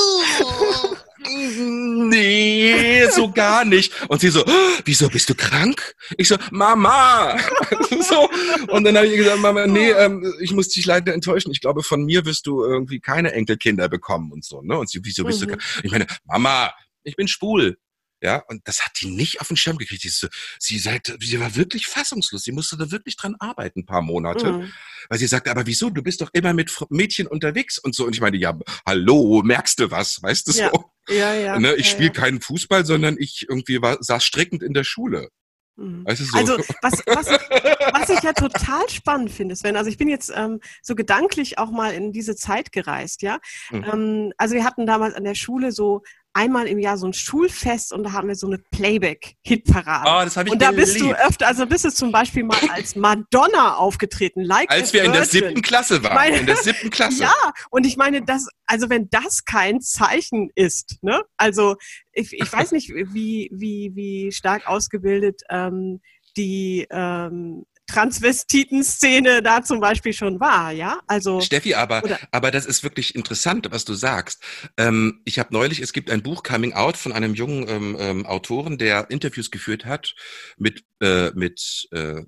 nee, so gar nicht. Und sie so, wieso bist du krank? Ich so, Mama. so. Und dann habe ich gesagt, Mama, nee, ähm, ich muss dich leider enttäuschen. Ich glaube, von mir wirst du irgendwie keine Enkelkinder bekommen und so. Ne? Und sie, wieso bist mhm. du krank? Ich meine, Mama, ich bin schwul. Ja, und das hat die nicht auf den Schirm gekriegt. Sie, so, sie, seid, sie war wirklich fassungslos. Sie musste da wirklich dran arbeiten, ein paar Monate. Mhm. Weil sie sagte, aber wieso? Du bist doch immer mit Mädchen unterwegs und so. Und ich meine, ja, hallo, merkst du was? Weißt du ja. so? Ja, ja. Ne, ich ja, spiele ja. keinen Fußball, sondern ich irgendwie war, saß strickend in der Schule. Mhm. Du, so. Also was, was, ich, was ich ja total spannend finde, Sven, also ich bin jetzt ähm, so gedanklich auch mal in diese Zeit gereist, ja. Mhm. Ähm, also wir hatten damals an der Schule so einmal im Jahr so ein Schulfest und da haben wir so eine Playback-Hitparade. Oh, das habe ich und da bist du geliebt. öfter, also bist du zum Beispiel mal als Madonna aufgetreten, like Als wir in der Virgin. siebten Klasse waren. meine- in der siebten Klasse. Ja, und ich meine, das, also wenn das kein Zeichen ist, ne? Also ich, ich weiß nicht, wie, wie, wie stark ausgebildet ähm, die ähm, Transvestiten-Szene da zum Beispiel schon war, ja? Also Steffi, aber, Oder- aber das ist wirklich interessant, was du sagst. Ähm, ich habe neulich, es gibt ein Buch Coming Out von einem jungen ähm, ähm, Autoren, der Interviews geführt hat mit, äh, mit äh,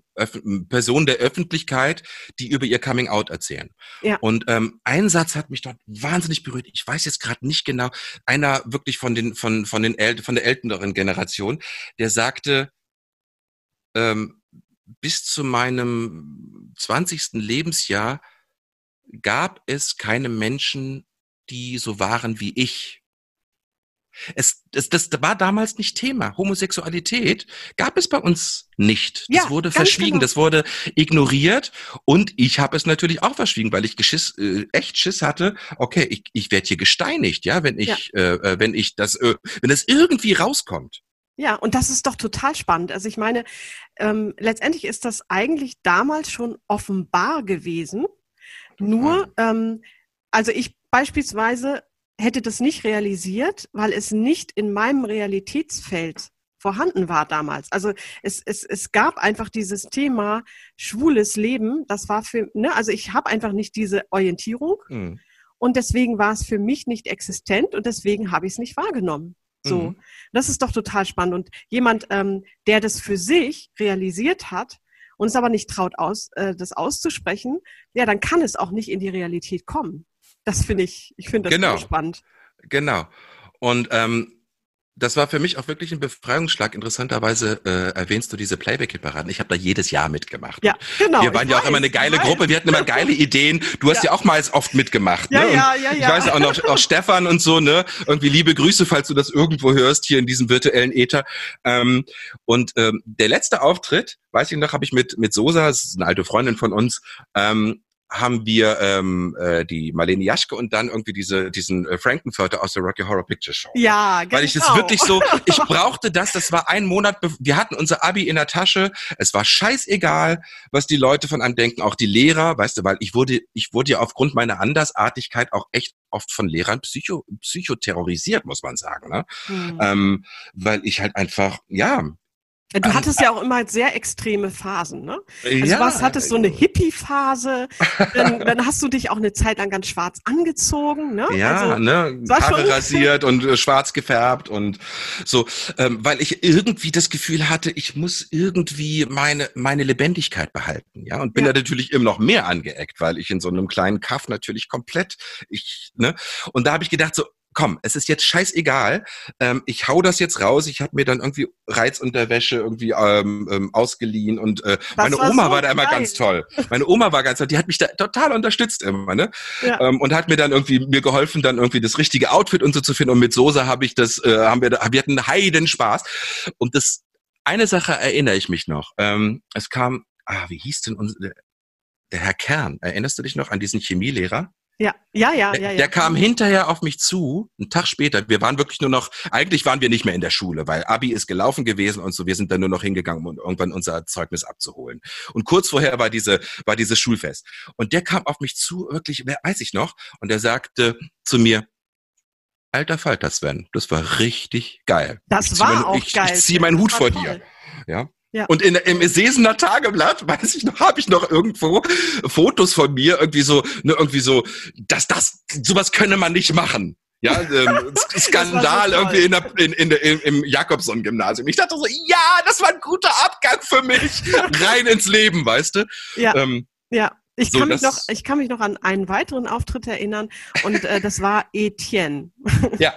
Personen der Öffentlichkeit, die über ihr Coming Out erzählen. Ja. Und ähm, ein Satz hat mich dort wahnsinnig berührt. Ich weiß jetzt gerade nicht genau. Einer wirklich von den von von den äl von der älteren Generation, der sagte, ähm, bis zu meinem 20. Lebensjahr gab es keine Menschen, die so waren wie ich. Es, das, das war damals nicht Thema. Homosexualität gab es bei uns nicht. Das Ja, wurde verschwiegen, genau. das wurde ignoriert und ich habe es natürlich auch verschwiegen, weil ich geschiss, äh, echt Schiss hatte. Okay, ich, ich werde hier gesteinigt, ja, wenn ich, äh, äh, wenn ich das, äh, wenn das irgendwie rauskommt. Ja, und das ist doch total spannend. Also ich meine, ähm, letztendlich ist das eigentlich damals schon offenbar gewesen. Nur, ähm, also ich beispielsweise hätte das nicht realisiert, weil es nicht in meinem Realitätsfeld vorhanden war damals. Also es, es, es gab einfach dieses Thema schwules Leben. Das war für, ne, also ich habe einfach nicht diese Orientierung Hm. und deswegen war es für mich nicht existent und deswegen habe ich es nicht wahrgenommen. So, Mhm. das ist doch total spannend. Und jemand, ähm, der das für sich realisiert hat und es aber nicht traut, aus, äh, das auszusprechen, ja, dann kann es auch nicht in die Realität kommen. Das finde ich, ich finde das Genau. spannend. Genau. Und ähm, das war für mich auch wirklich ein Befreiungsschlag. Interessanterweise äh, erwähnst du diese Playback-Hitparaden. Ich habe da jedes Jahr mitgemacht. Ja, genau. wir waren ja auch weiß, immer eine geile. Gruppe, wir hatten immer geile Ideen. Du hast ja, auch mal oft mitgemacht. Ja, ne? Und ja, ja, Ich ja. weiß auch noch, auch Stefan und so, ne? Irgendwie liebe Grüße, falls du das irgendwo hörst, hier in diesem virtuellen Äther. Ähm, und ähm, der letzte Auftritt, weiß ich noch, habe ich mit, mit Sosa, das ist eine alte Freundin von uns, ähm, haben wir ähm, äh, die Marlene Jaschke und dann irgendwie diese diesen äh, Frankenfurter aus der Rocky Horror Picture Show. Ja, genau. Weil ich das wirklich so, ich brauchte das, das war ein Monat, wir hatten unser Abi in der Tasche, es war scheißegal, was die Leute von einem denken, auch die Lehrer, weißt du, weil ich wurde, ich wurde ja aufgrund meiner Andersartigkeit auch echt oft von Lehrern psycho, psychoterrorisiert, muss man sagen, ne? Hm. Ähm, weil ich halt einfach, ja. Du hattest ja auch immer sehr extreme Phasen, ne? Also ja, was hattest so eine Hippie-Phase, dann, dann hast du dich auch eine Zeit lang ganz schwarz angezogen, ne? Ja, also, ne, Haare rasiert und äh, schwarz gefärbt und so, ähm, weil ich irgendwie das Gefühl hatte, ich muss irgendwie meine meine Lebendigkeit behalten, ja, und bin Ja. da natürlich immer noch mehr angeeckt, weil ich in so einem kleinen Kaff natürlich komplett, ich, ne, und da habe ich gedacht so, komm, es ist jetzt scheißegal. Ähm, ich hau das jetzt raus. Ich habe mir dann irgendwie Reizunterwäsche irgendwie ähm, ähm, ausgeliehen und äh, meine war Oma so war da immer geil. ganz toll. Meine Oma war ganz toll. Die hat mich da total unterstützt immer, ne? Ja. Ähm, und hat mir dann irgendwie mir geholfen, dann irgendwie das richtige Outfit und so zu finden. Und mit Soße habe ich das, äh, haben wir, wir hatten Heiden Spaß. Und das eine Sache erinnere ich mich noch. Ähm, es kam, ah, wie hieß denn unser, der Herr Kern? Erinnerst du dich noch an diesen Chemielehrer? Ja, ja, ja, Der, ja. ja. der kam hinterher auf mich zu, einen Tag später. Wir waren wirklich nur noch, eigentlich waren wir nicht mehr in der Schule, weil Abi ist gelaufen gewesen und so. Wir sind dann nur noch hingegangen, um irgendwann unser Zeugnis abzuholen. Und kurz vorher war diese, war dieses Schulfest. Und der kam auf mich zu, wirklich, wer weiß ich noch, und er sagte zu mir, Alter Falter Sven, das war richtig geil. Das ich war mein, auch ich, geil. Ich ziehe meinen Hut vor toll. dir. Ja. Ja. Und in, im Sesener Tageblatt, weiß ich noch, habe ich noch irgendwo Fotos von mir, irgendwie so, ne, irgendwie so, dass das, sowas könne man nicht machen. Ja, ähm, Skandal toll. irgendwie in der, in, in der, im, im Jakobson-Gymnasium. Ich dachte so, ja, das war ein guter Abgang für mich. Rein ins Leben, weißt du? Ja, Ähm, ja. Ich so, kann, mich noch, ich kann mich noch an einen weiteren Auftritt erinnern und äh, das war Etienne. ja.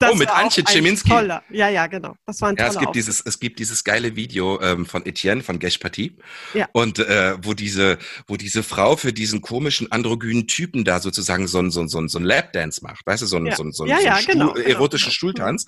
Das Oh, mit Antje. Toller. Ja, ja, genau. Das war ein Ja, toller es gibt Auftritt. dieses, es gibt dieses geile Video ähm, von Etienne von Gesh Party. Ja. Und äh, wo diese, wo diese Frau für diesen komischen androgynen Typen da sozusagen so ein so ein so ein, so ein Lapdance macht, weißt du, so ein Ja. so ein, so ein, Ja, so ja, ein Stuhl, genau, genau, erotischen genau. Stuhltanz.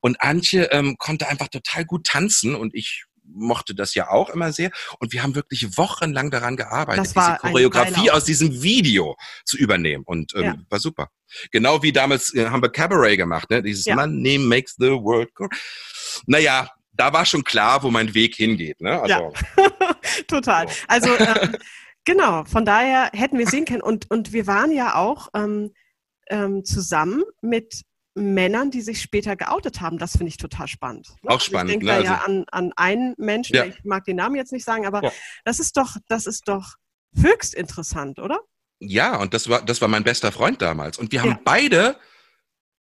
Und Antje ähm, konnte einfach total gut tanzen und ich mochte das ja auch immer sehr. Und wir haben wirklich wochenlang daran gearbeitet, diese Choreografie aus diesem Video zu übernehmen. Und ähm, Ja. war super. Genau wie damals äh, haben wir Cabaret gemacht, ne? Dieses Ja. Money makes the world go. Naja, da war schon klar, wo mein Weg hingeht. Ne? Also, Total. So. Also ähm, genau, von daher hätten wir sehen können. Und, und wir waren ja auch ähm, ähm, zusammen mit Männern, die sich später geoutet haben. Das finde ich total spannend. Auch spannend, Ich denke ne? da ja Also- an, an einen Menschen, Ja. ich mag den Namen jetzt nicht sagen, aber Ja. das ist doch, das ist doch höchst interessant, oder? Ja, und das war, das war mein bester Freund damals. Und wir haben Ja. beide,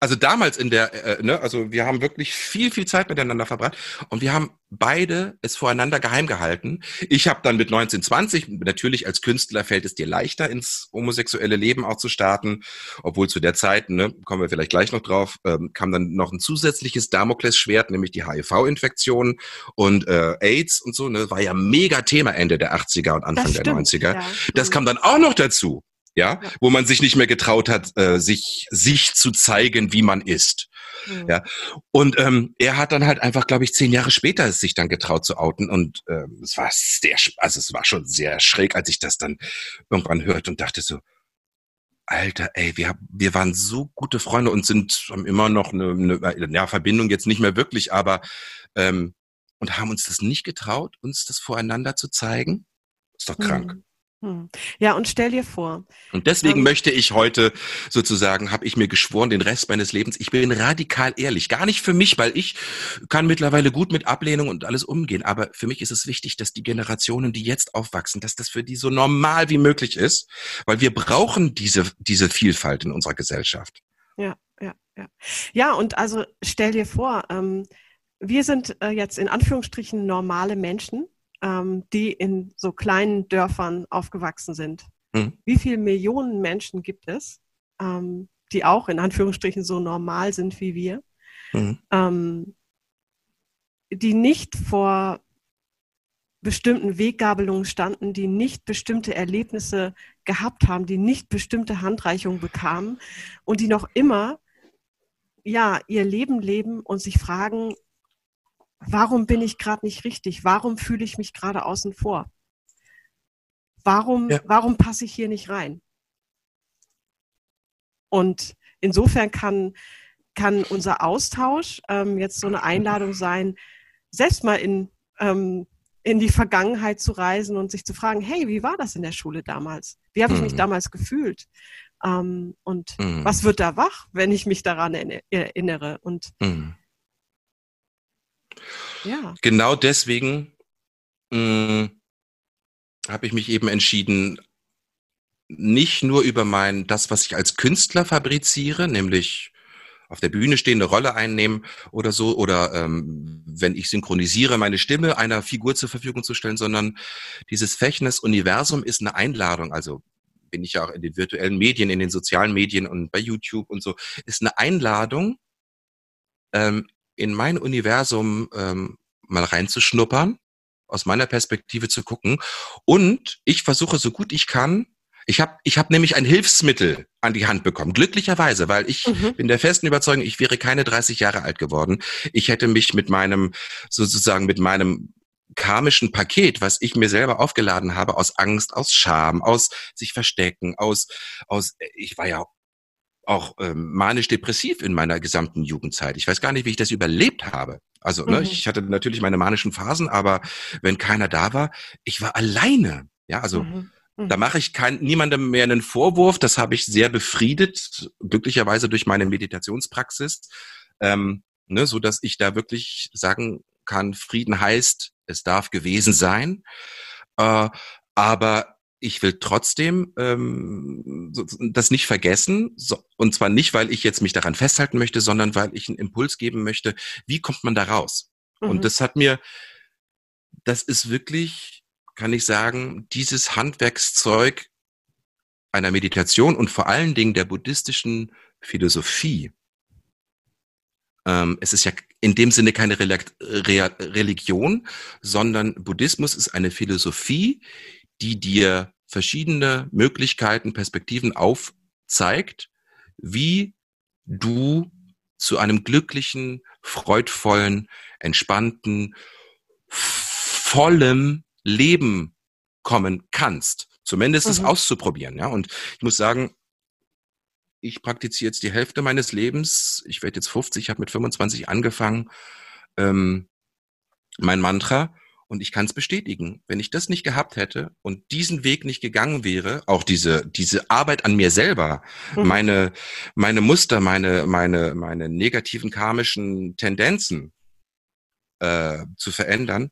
also damals in der, äh, ne, also wir haben wirklich viel, viel Zeit miteinander verbracht und wir haben beide es voreinander geheim gehalten. Ich habe dann mit 19, 20, natürlich als Künstler fällt es dir leichter, ins homosexuelle Leben auch zu starten, obwohl zu der Zeit, ne, kommen wir vielleicht gleich noch drauf, ähm, kam dann noch ein zusätzliches Damoklesschwert, nämlich die HIV-Infektion und äh, AIDS und so, ne, war ja mega Thema Ende der 80er und Anfang Das der stimmt. 90er. Ja. Das kam dann auch noch dazu, ja, Ja. wo man sich nicht mehr getraut hat, äh, sich sich zu zeigen, wie man ist. Mhm. Ja. Und ähm, er hat dann halt einfach, glaube ich, zehn Jahre später es sich dann getraut zu outen und ähm, es war sehr, also es war schon sehr schräg, als ich das dann irgendwann hörte und dachte so, Alter, ey, wir, wir waren so gute Freunde und sind haben immer noch eine, eine ja, Verbindung jetzt nicht mehr wirklich, aber ähm, und haben uns das nicht getraut, uns das voreinander zu zeigen. Ist doch krank. Mhm. Mhm. Ja, und stell dir vor, Und deswegen Ähm. möchte ich heute sozusagen, habe ich mir geschworen, den Rest meines Lebens, ich bin radikal ehrlich. Gar nicht für mich, weil ich kann mittlerweile gut mit Ablehnung und alles umgehen. Aber für mich ist es wichtig, dass die Generationen, die jetzt aufwachsen, dass das für die so normal wie möglich ist. Weil wir brauchen diese, diese Vielfalt in unserer Gesellschaft. Ja, ja, ja. Ja, und also stell dir vor, ähm, wir sind äh, jetzt in Anführungsstrichen normale Menschen, ähm, die in so kleinen Dörfern aufgewachsen sind. Mhm. Wie viele Millionen Menschen gibt es, ähm, die auch in Anführungsstrichen so normal sind wie wir, Mhm. ähm, die nicht vor bestimmten Weggabelungen standen, die nicht bestimmte Erlebnisse gehabt haben, die nicht bestimmte Handreichungen bekamen und die noch immer ja ihr Leben leben und sich fragen, warum bin ich gerade nicht richtig? Warum fühle ich mich gerade außen vor? Warum, Ja. warum passe ich hier nicht rein? Und insofern kann, kann unser Austausch ähm, jetzt so eine Einladung sein, selbst mal in, ähm, in die Vergangenheit zu reisen und sich zu fragen, hey, wie war das in der Schule damals? Wie habe ich mich Mhm. damals gefühlt? Ähm, und Mhm. was wird da wach, wenn ich mich daran erinner- erinnere? Und Mhm. Ja, Genau deswegen mh, habe ich mich eben entschieden, nicht nur über mein, das, was ich als Künstler fabriziere, nämlich auf der Bühne stehen, eine Rolle einnehmen oder so, oder ähm, wenn ich synchronisiere, meine Stimme einer Figur zur Verfügung zu stellen, sondern dieses Fechnes Universum ist eine Einladung, also bin ich ja auch in den virtuellen Medien, in den sozialen Medien und bei YouTube und so, ist eine Einladung, ähm, in mein Universum ähm, mal reinzuschnuppern, aus meiner Perspektive zu gucken. Und ich versuche so gut ich kann, ich habe ich hab nämlich ein Hilfsmittel an die Hand bekommen, glücklicherweise, weil ich mhm. bin der festen Überzeugung, ich wäre keine 30 Jahre alt geworden. Ich hätte mich mit meinem, sozusagen mit meinem karmischen Paket, was ich mir selber aufgeladen habe, aus Angst, aus Scham, aus sich verstecken, aus, aus, ich war ja auch ähm, manisch-depressiv in meiner gesamten Jugendzeit. Ich weiß gar nicht, wie ich das überlebt habe. Also, ne, mhm. ich hatte natürlich meine manischen Phasen, aber wenn keiner da war, ich war alleine. Ja, also mhm. Mhm. da mache ich kein, niemandem mehr einen Vorwurf. Das habe ich sehr befriedet, glücklicherweise durch meine Meditationspraxis, ähm, ne, so dass ich da wirklich sagen kann, Frieden heißt, es darf gewesen sein. Äh, aber ich will trotzdem ähm, das nicht vergessen. So, und zwar nicht, weil ich jetzt mich daran festhalten möchte, sondern weil ich einen Impuls geben möchte, wie kommt man da raus? Mhm. Und das hat mir, das ist wirklich, kann ich sagen, dieses Handwerkszeug einer Meditation und vor allen Dingen der buddhistischen Philosophie ähm, es ist ja in dem Sinne keine Re Re Religion, sondern Buddhismus ist eine Philosophie, die dir verschiedene Möglichkeiten, Perspektiven aufzeigt, wie du zu einem glücklichen, freudvollen, entspannten, vollem Leben kommen kannst. Zumindest mhm. es auszuprobieren, ja. Und ich muss sagen, ich praktiziere jetzt die Hälfte meines Lebens. Ich werde jetzt 50, ich habe mit 25 angefangen. Ähm, mein Mantra. Und ich kann es bestätigen, wenn ich das nicht gehabt hätte und diesen Weg nicht gegangen wäre, auch diese, diese Arbeit an mir selber, mhm. meine, meine Muster, meine, meine, meine negativen karmischen Tendenzen äh, zu verändern,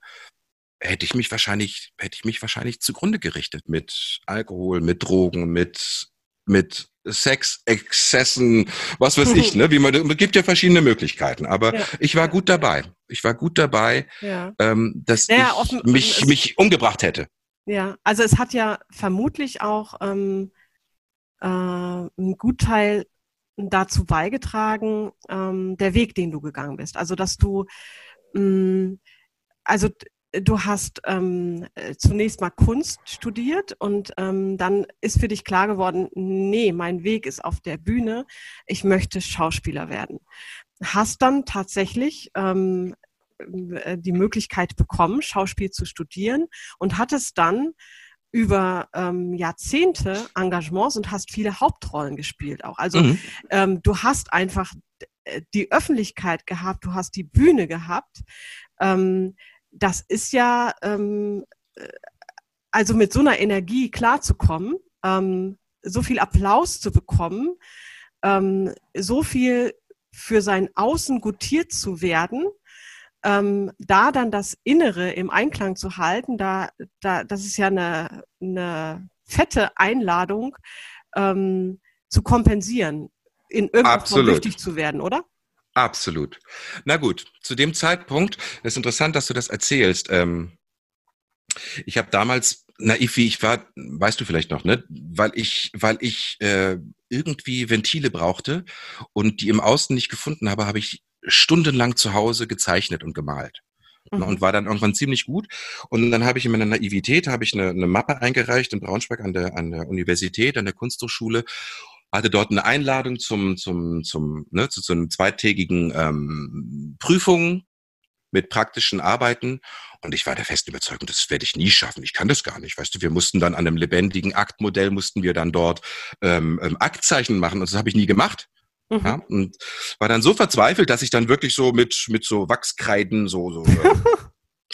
hätte ich mich wahrscheinlich, hätte ich mich wahrscheinlich zugrunde gerichtet mit Alkohol, mit Drogen, mit, mit Sexexzessen, was weiß ich, ne? Wie man, es gibt ja verschiedene Möglichkeiten. Aber ja. ich war gut dabei. Ich war gut dabei, ja. ähm, dass naja, ich offen, mich, mich umgebracht hätte. Ja, also es hat ja vermutlich auch ähm, äh, einen Gutteil dazu beigetragen, ähm, der Weg, den du gegangen bist. Also dass du, mh, mm, also du hast ähm, äh, zunächst mal Kunst studiert und ähm, dann ist für dich klar geworden, nee, mein Weg ist auf der Bühne, ich möchte Schauspieler werden. Hast dann tatsächlich ähm, äh, die Möglichkeit bekommen, Schauspiel zu studieren und hattest dann über ähm, Jahrzehnte Engagements und hast viele Hauptrollen gespielt auch. Also mhm. ähm, du hast einfach äh, die Öffentlichkeit gehabt, du hast die Bühne gehabt. Ähm, das ist ja, ähm, äh, also mit so einer Energie klarzukommen, ähm, so viel Applaus zu bekommen, ähm, so viel für sein Außen gutiert zu werden, ähm, da dann das Innere im Einklang zu halten, da, da, das ist ja eine, eine fette Einladung, ähm, zu kompensieren, in irgendwas wichtig zu werden, oder? Absolut. Na gut, zu dem Zeitpunkt, es ist interessant, dass du das erzählst. Ähm, ich habe damals, naiv wie ich war, weißt du vielleicht noch, ne? Weil ich, weil ich äh, irgendwie Ventile brauchte und die im Außen nicht gefunden habe, habe ich stundenlang zu Hause gezeichnet und gemalt. Mhm. Und war dann irgendwann ziemlich gut. Und dann habe ich in meiner Naivität habe ich eine, eine Mappe eingereicht in Braunschweig an der, an der Universität, an der Kunsthochschule hatte dort eine Einladung zum, zum, zum, ne, zu, zu einem zweitägigen ähm, Prüfung mit praktischen Arbeiten. Und ich war der festen Überzeugung, das werde ich nie schaffen. Ich kann das gar nicht. Weißt du, wir mussten dann an einem lebendigen Aktmodell, mussten wir dann dort ähm, ähm, Aktzeichen machen. Und das habe ich nie gemacht. Mhm. Ja, und war dann so verzweifelt, dass ich dann wirklich so mit, mit so Wachskreiden so, so äh,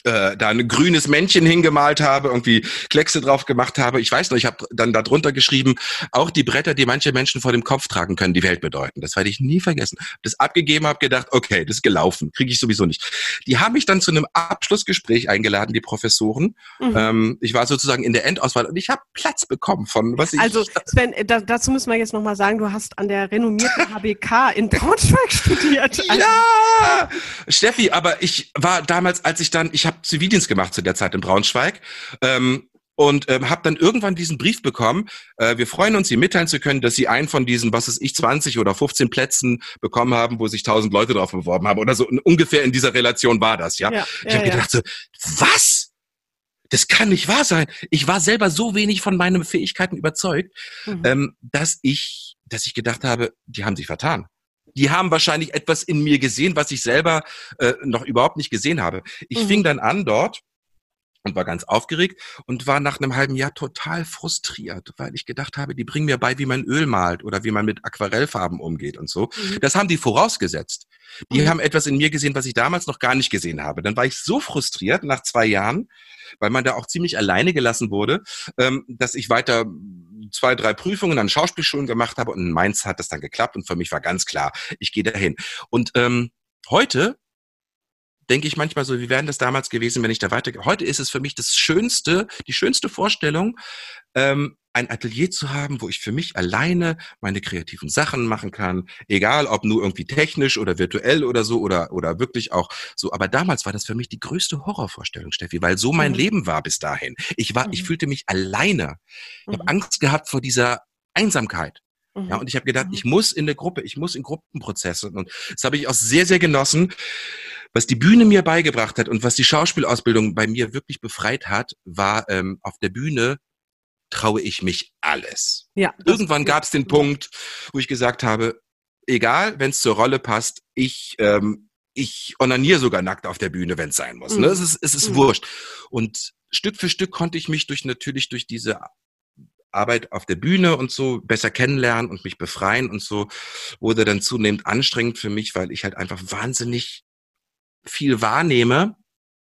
äh, da ein grünes Männchen hingemalt habe, irgendwie Kleckse drauf gemacht habe. Ich weiß noch, ich habe dann darunter geschrieben, auch die Bretter, die manche Menschen vor dem Kopf tragen können, die Welt bedeuten. Das werde ich nie vergessen. Das abgegeben, habe gedacht, okay, das ist gelaufen, kriege ich sowieso nicht. Die haben mich dann zu einem Abschlussgespräch eingeladen, die Professoren. Mhm. Ähm, ich war sozusagen in der Endauswahl und ich habe Platz bekommen von was ich. Also Sven, da, dazu müssen wir jetzt nochmal sagen, du hast an der renommierten HBK in Braunschweig studiert. ja, Steffi, aber ich war damals, als ich dann, ich habe habe Zivildienst gemacht zu der Zeit in Braunschweig. Ähm, und ähm, habe dann irgendwann diesen Brief bekommen. Äh, wir freuen uns, Sie mitteilen zu können, dass Sie einen von diesen, was ist ich, 20 oder 15 Plätzen bekommen haben, wo sich 1000 Leute drauf beworben haben oder so. Und ungefähr in dieser Relation war das, ja. ja ich habe ja, gedacht so, was? Das kann nicht wahr sein. Ich war selber so wenig von meinen Fähigkeiten überzeugt, mhm. ähm, dass ich, dass ich gedacht habe, die haben sich vertan. Die haben wahrscheinlich etwas in mir gesehen, was ich selber äh, noch überhaupt nicht gesehen habe. Ich mhm. fing dann an dort und war ganz aufgeregt und war nach einem halben Jahr total frustriert, weil ich gedacht habe, die bringen mir bei, wie man Öl malt oder wie man mit Aquarellfarben umgeht und so. Mhm. Das haben die vorausgesetzt. Die mhm. haben etwas in mir gesehen, was ich damals noch gar nicht gesehen habe. Dann war ich so frustriert nach zwei Jahren, weil man da auch ziemlich alleine gelassen wurde, ähm, dass ich weiter zwei, drei Prüfungen an Schauspielschulen gemacht habe und in Mainz hat das dann geklappt und für mich war ganz klar, ich gehe dahin. Und ähm, heute denke ich manchmal so, wie wäre das damals gewesen, wenn ich da weiter. Heute ist es für mich das Schönste, die schönste Vorstellung, ähm, ein Atelier zu haben, wo ich für mich alleine meine kreativen Sachen machen kann, egal ob nur irgendwie technisch oder virtuell oder so oder oder wirklich auch so. Aber damals war das für mich die größte Horrorvorstellung, Steffi, weil so mein mhm. Leben war bis dahin. Ich war, mhm. ich fühlte mich alleine. Ich mhm. habe Angst gehabt vor dieser Einsamkeit. Ja, mhm. und ich habe gedacht, ich mhm. muss in der Gruppe, ich muss in Gruppenprozesse. Und das habe ich auch sehr, sehr genossen. Was die Bühne mir beigebracht hat und was die Schauspielausbildung bei mir wirklich befreit hat, war ähm, auf der Bühne traue ich mich alles. Ja, Irgendwann gab es den Punkt, wo ich gesagt habe, egal, wenn es zur Rolle passt, ich ähm, ich onaniere sogar nackt auf der Bühne, wenn es sein muss. Ne? Mhm. Ne? Es ist, es ist mhm. wurscht. Und Stück für Stück konnte ich mich durch natürlich durch diese Arbeit auf der Bühne und so besser kennenlernen und mich befreien und so wurde dann zunehmend anstrengend für mich, weil ich halt einfach wahnsinnig viel wahrnehme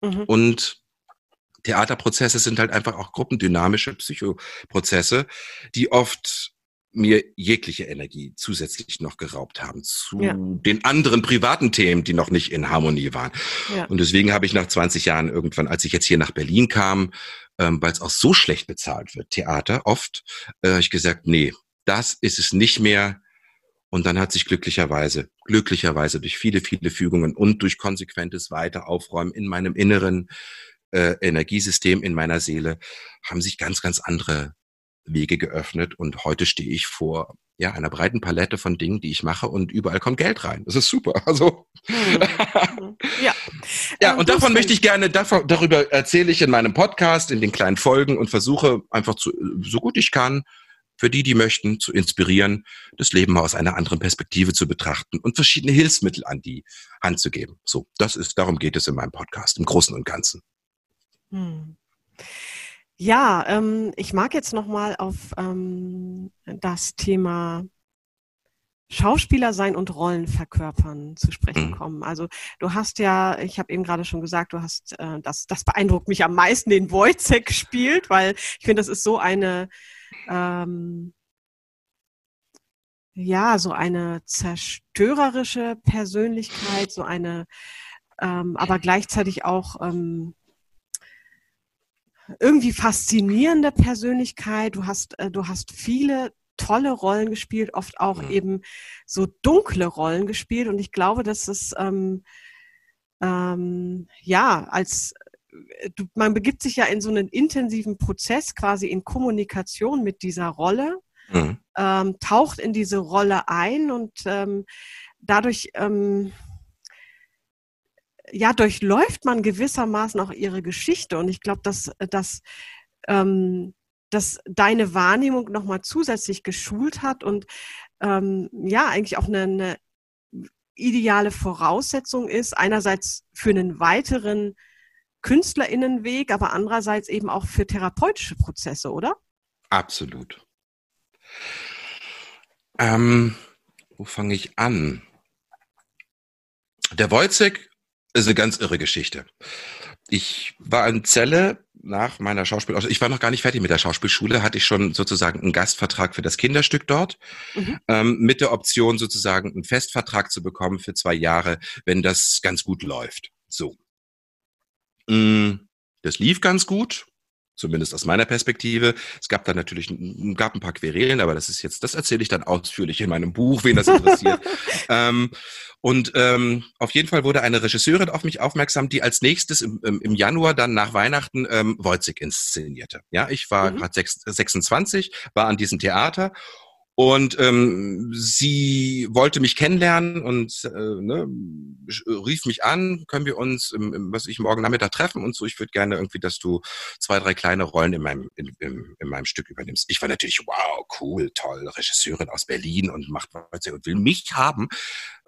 mhm. und Theaterprozesse sind halt einfach auch gruppendynamische Psychoprozesse, die oft mir jegliche Energie zusätzlich noch geraubt haben zu ja. den anderen privaten Themen, die noch nicht in Harmonie waren. Ja. Und deswegen habe ich nach 20 Jahren irgendwann, als ich jetzt hier nach Berlin kam, ähm, weil es auch so schlecht bezahlt wird, Theater oft, äh, ich gesagt, nee, das ist es nicht mehr. Und dann hat sich glücklicherweise, glücklicherweise durch viele, viele Fügungen und durch konsequentes Weiter Aufräumen in meinem inneren äh, Energiesystem, in meiner Seele, haben sich ganz, ganz andere Wege geöffnet. Und heute stehe ich vor ja, einer breiten Palette von Dingen, die ich mache und überall kommt Geld rein. Das ist super. Also hm. ja. ja, ähm, und davon möchte ich gerne, davon, darüber erzähle ich in meinem Podcast, in den kleinen Folgen und versuche einfach zu, so gut ich kann, für die, die möchten, zu inspirieren, das Leben aus einer anderen Perspektive zu betrachten und verschiedene Hilfsmittel an die Hand zu geben. So, das ist, darum geht es in meinem Podcast, im Großen und Ganzen. Hm. Ja, ähm, ich mag jetzt nochmal auf ähm, das Thema Schauspieler sein und Rollen verkörpern zu sprechen mhm. kommen. Also du hast ja, ich habe eben gerade schon gesagt, du hast, äh, das, das beeindruckt mich am meisten, den Wojciech gespielt, weil ich finde, das ist so eine, ähm, ja, so eine zerstörerische Persönlichkeit, so eine, ähm, aber gleichzeitig auch ähm, irgendwie faszinierende Persönlichkeit. Du hast, äh, du hast viele tolle Rollen gespielt, oft auch mhm. eben so dunkle Rollen gespielt. Und ich glaube, dass es ähm, ähm, ja als äh, du, man begibt sich ja in so einen intensiven Prozess quasi in Kommunikation mit dieser Rolle, mhm. ähm, taucht in diese Rolle ein und ähm, dadurch ähm, ja, durchläuft man gewissermaßen auch ihre Geschichte. Und ich glaube, dass, dass, ähm, dass deine Wahrnehmung nochmal zusätzlich geschult hat und ähm, ja, eigentlich auch eine, eine ideale Voraussetzung ist, einerseits für einen weiteren KünstlerInnenweg, aber andererseits eben auch für therapeutische Prozesse, oder? Absolut. Ähm, wo fange ich an? Der Wojcek ist eine ganz irre Geschichte. Ich war in Celle nach meiner Schauspielausbildung. Ich war noch gar nicht fertig mit der Schauspielschule, hatte ich schon sozusagen einen Gastvertrag für das Kinderstück dort, mhm. ähm, mit der Option sozusagen einen Festvertrag zu bekommen für zwei Jahre, wenn das ganz gut läuft. So. Mm, das lief ganz gut. Zumindest aus meiner Perspektive. Es gab dann natürlich gab ein paar Querelen, aber das ist jetzt, das erzähle ich dann ausführlich in meinem Buch, wen das interessiert. ähm, und ähm, auf jeden Fall wurde eine Regisseurin auf mich aufmerksam, die als nächstes im, im Januar dann nach Weihnachten ähm, Wojcik inszenierte. Ja, ich war mhm. gerade 26, war an diesem Theater und ähm, sie wollte mich kennenlernen und äh, ne, rief mich an, können wir uns, im, im, was ich morgen Nachmittag treffen und so. Ich würde gerne irgendwie, dass du zwei, drei kleine Rollen in meinem in, in, in meinem Stück übernimmst. Ich war natürlich wow, cool, toll, Regisseurin aus Berlin und macht was und will mich haben.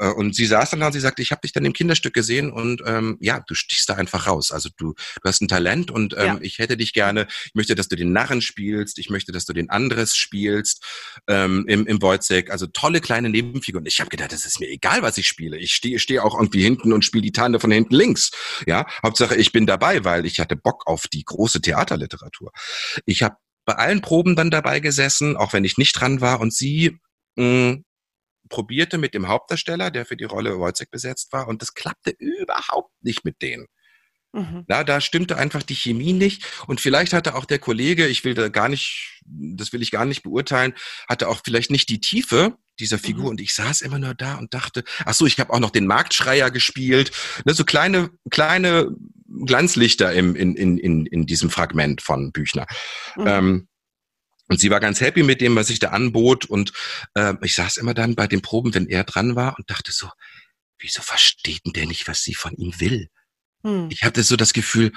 Äh, und sie saß dann da und sie sagte, ich habe dich dann im Kinderstück gesehen und ähm, ja, du stichst da einfach raus. Also du, du hast ein Talent und ähm, ja. ich hätte dich gerne. Ich möchte, dass du den Narren spielst. Ich möchte, dass du den Andres spielst. Ähm, im, im Wojcek. Also tolle kleine Nebenfiguren. Ich habe gedacht, das ist mir egal, was ich spiele. Ich stehe steh auch irgendwie hinten und spiele die Tante von hinten links. Ja, Hauptsache ich bin dabei, weil ich hatte Bock auf die große Theaterliteratur. Ich habe bei allen Proben dann dabei gesessen, auch wenn ich nicht dran war. Und sie mh, mm, probierte mit dem Hauptdarsteller, der für die Rolle Wojcek besetzt war. Und das klappte überhaupt nicht mit denen. Mhm. Na, da stimmte einfach die Chemie nicht. Und vielleicht hatte auch der Kollege, ich will da gar nicht, das will ich gar nicht beurteilen, hatte auch vielleicht nicht die Tiefe dieser Figur. Mhm. Und ich saß immer nur da und dachte, ach so, ich habe auch noch den Marktschreier gespielt. Ne, so kleine, kleine Glanzlichter im, in, in, in, in diesem Fragment von Büchner. Mhm. Ähm, und sie war ganz happy mit dem, was ich da anbot. Und äh, ich saß immer dann bei den Proben, wenn er dran war und dachte so, wieso versteht denn der nicht, was sie von ihm will? Hm. Ich hatte so das Gefühl,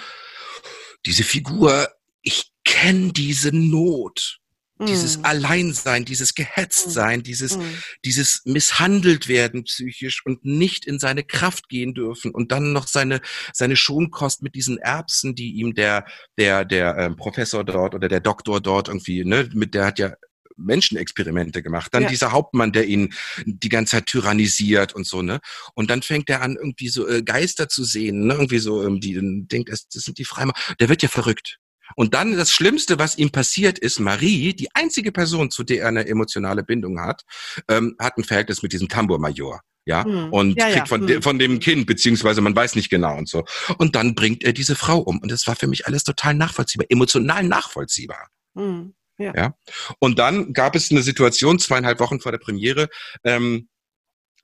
diese Figur, ich kenne diese Not. Dieses hm. Alleinsein, dieses Gehetztsein, hm. dieses, hm. dieses misshandelt werden psychisch und nicht in seine Kraft gehen dürfen und dann noch seine, seine Schonkost mit diesen Erbsen, die ihm der, der, der ähm, Professor dort oder der Doktor dort irgendwie, ne, mit der hat ja Menschenexperimente gemacht. Dann ja. dieser Hauptmann, der ihn die ganze Zeit tyrannisiert und so, ne? Und dann fängt er an, irgendwie so äh, Geister zu sehen, ne? Irgendwie so, ähm, die denkt, das, das sind die Freimaur. Der wird ja verrückt. Und dann das Schlimmste, was ihm passiert, ist Marie, die einzige Person, zu der er eine emotionale Bindung hat, ähm, hat ein Verhältnis mit diesem Tambourmajor. Ja, hm. und ja, kriegt ja. Von, hm. de, von dem Kind, beziehungsweise man weiß nicht genau und so. Und dann bringt er diese Frau um. Und das war für mich alles total nachvollziehbar, emotional nachvollziehbar. Hm. Ja. ja. Und dann gab es eine Situation, zweieinhalb Wochen vor der Premiere, ähm,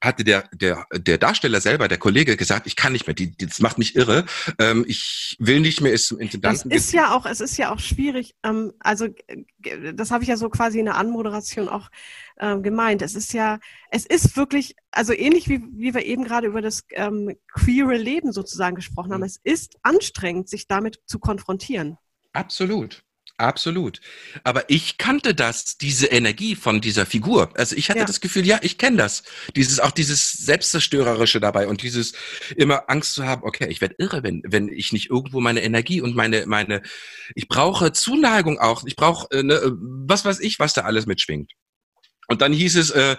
hatte der, der, der Darsteller selber, der Kollege, gesagt, ich kann nicht mehr, die, das macht mich irre, ähm, ich will nicht mehr es zum Intendanten. Es ist ja auch, es ist ja auch schwierig, ähm, also das habe ich ja so quasi in der Anmoderation auch ähm, gemeint. Es ist ja, es ist wirklich, also ähnlich wie, wie wir eben gerade über das ähm, queere Leben sozusagen gesprochen haben, mhm. es ist anstrengend, sich damit zu konfrontieren. Absolut. Absolut. Aber ich kannte das, diese Energie von dieser Figur. Also ich hatte ja. das Gefühl, ja, ich kenne das. Dieses, auch dieses Selbstzerstörerische dabei und dieses immer Angst zu haben, okay, ich werde irre, wenn, wenn ich nicht irgendwo meine Energie und meine, meine, ich brauche Zuneigung auch. Ich brauche, äh, ne, was weiß ich, was da alles mitschwingt. Und dann hieß es, äh,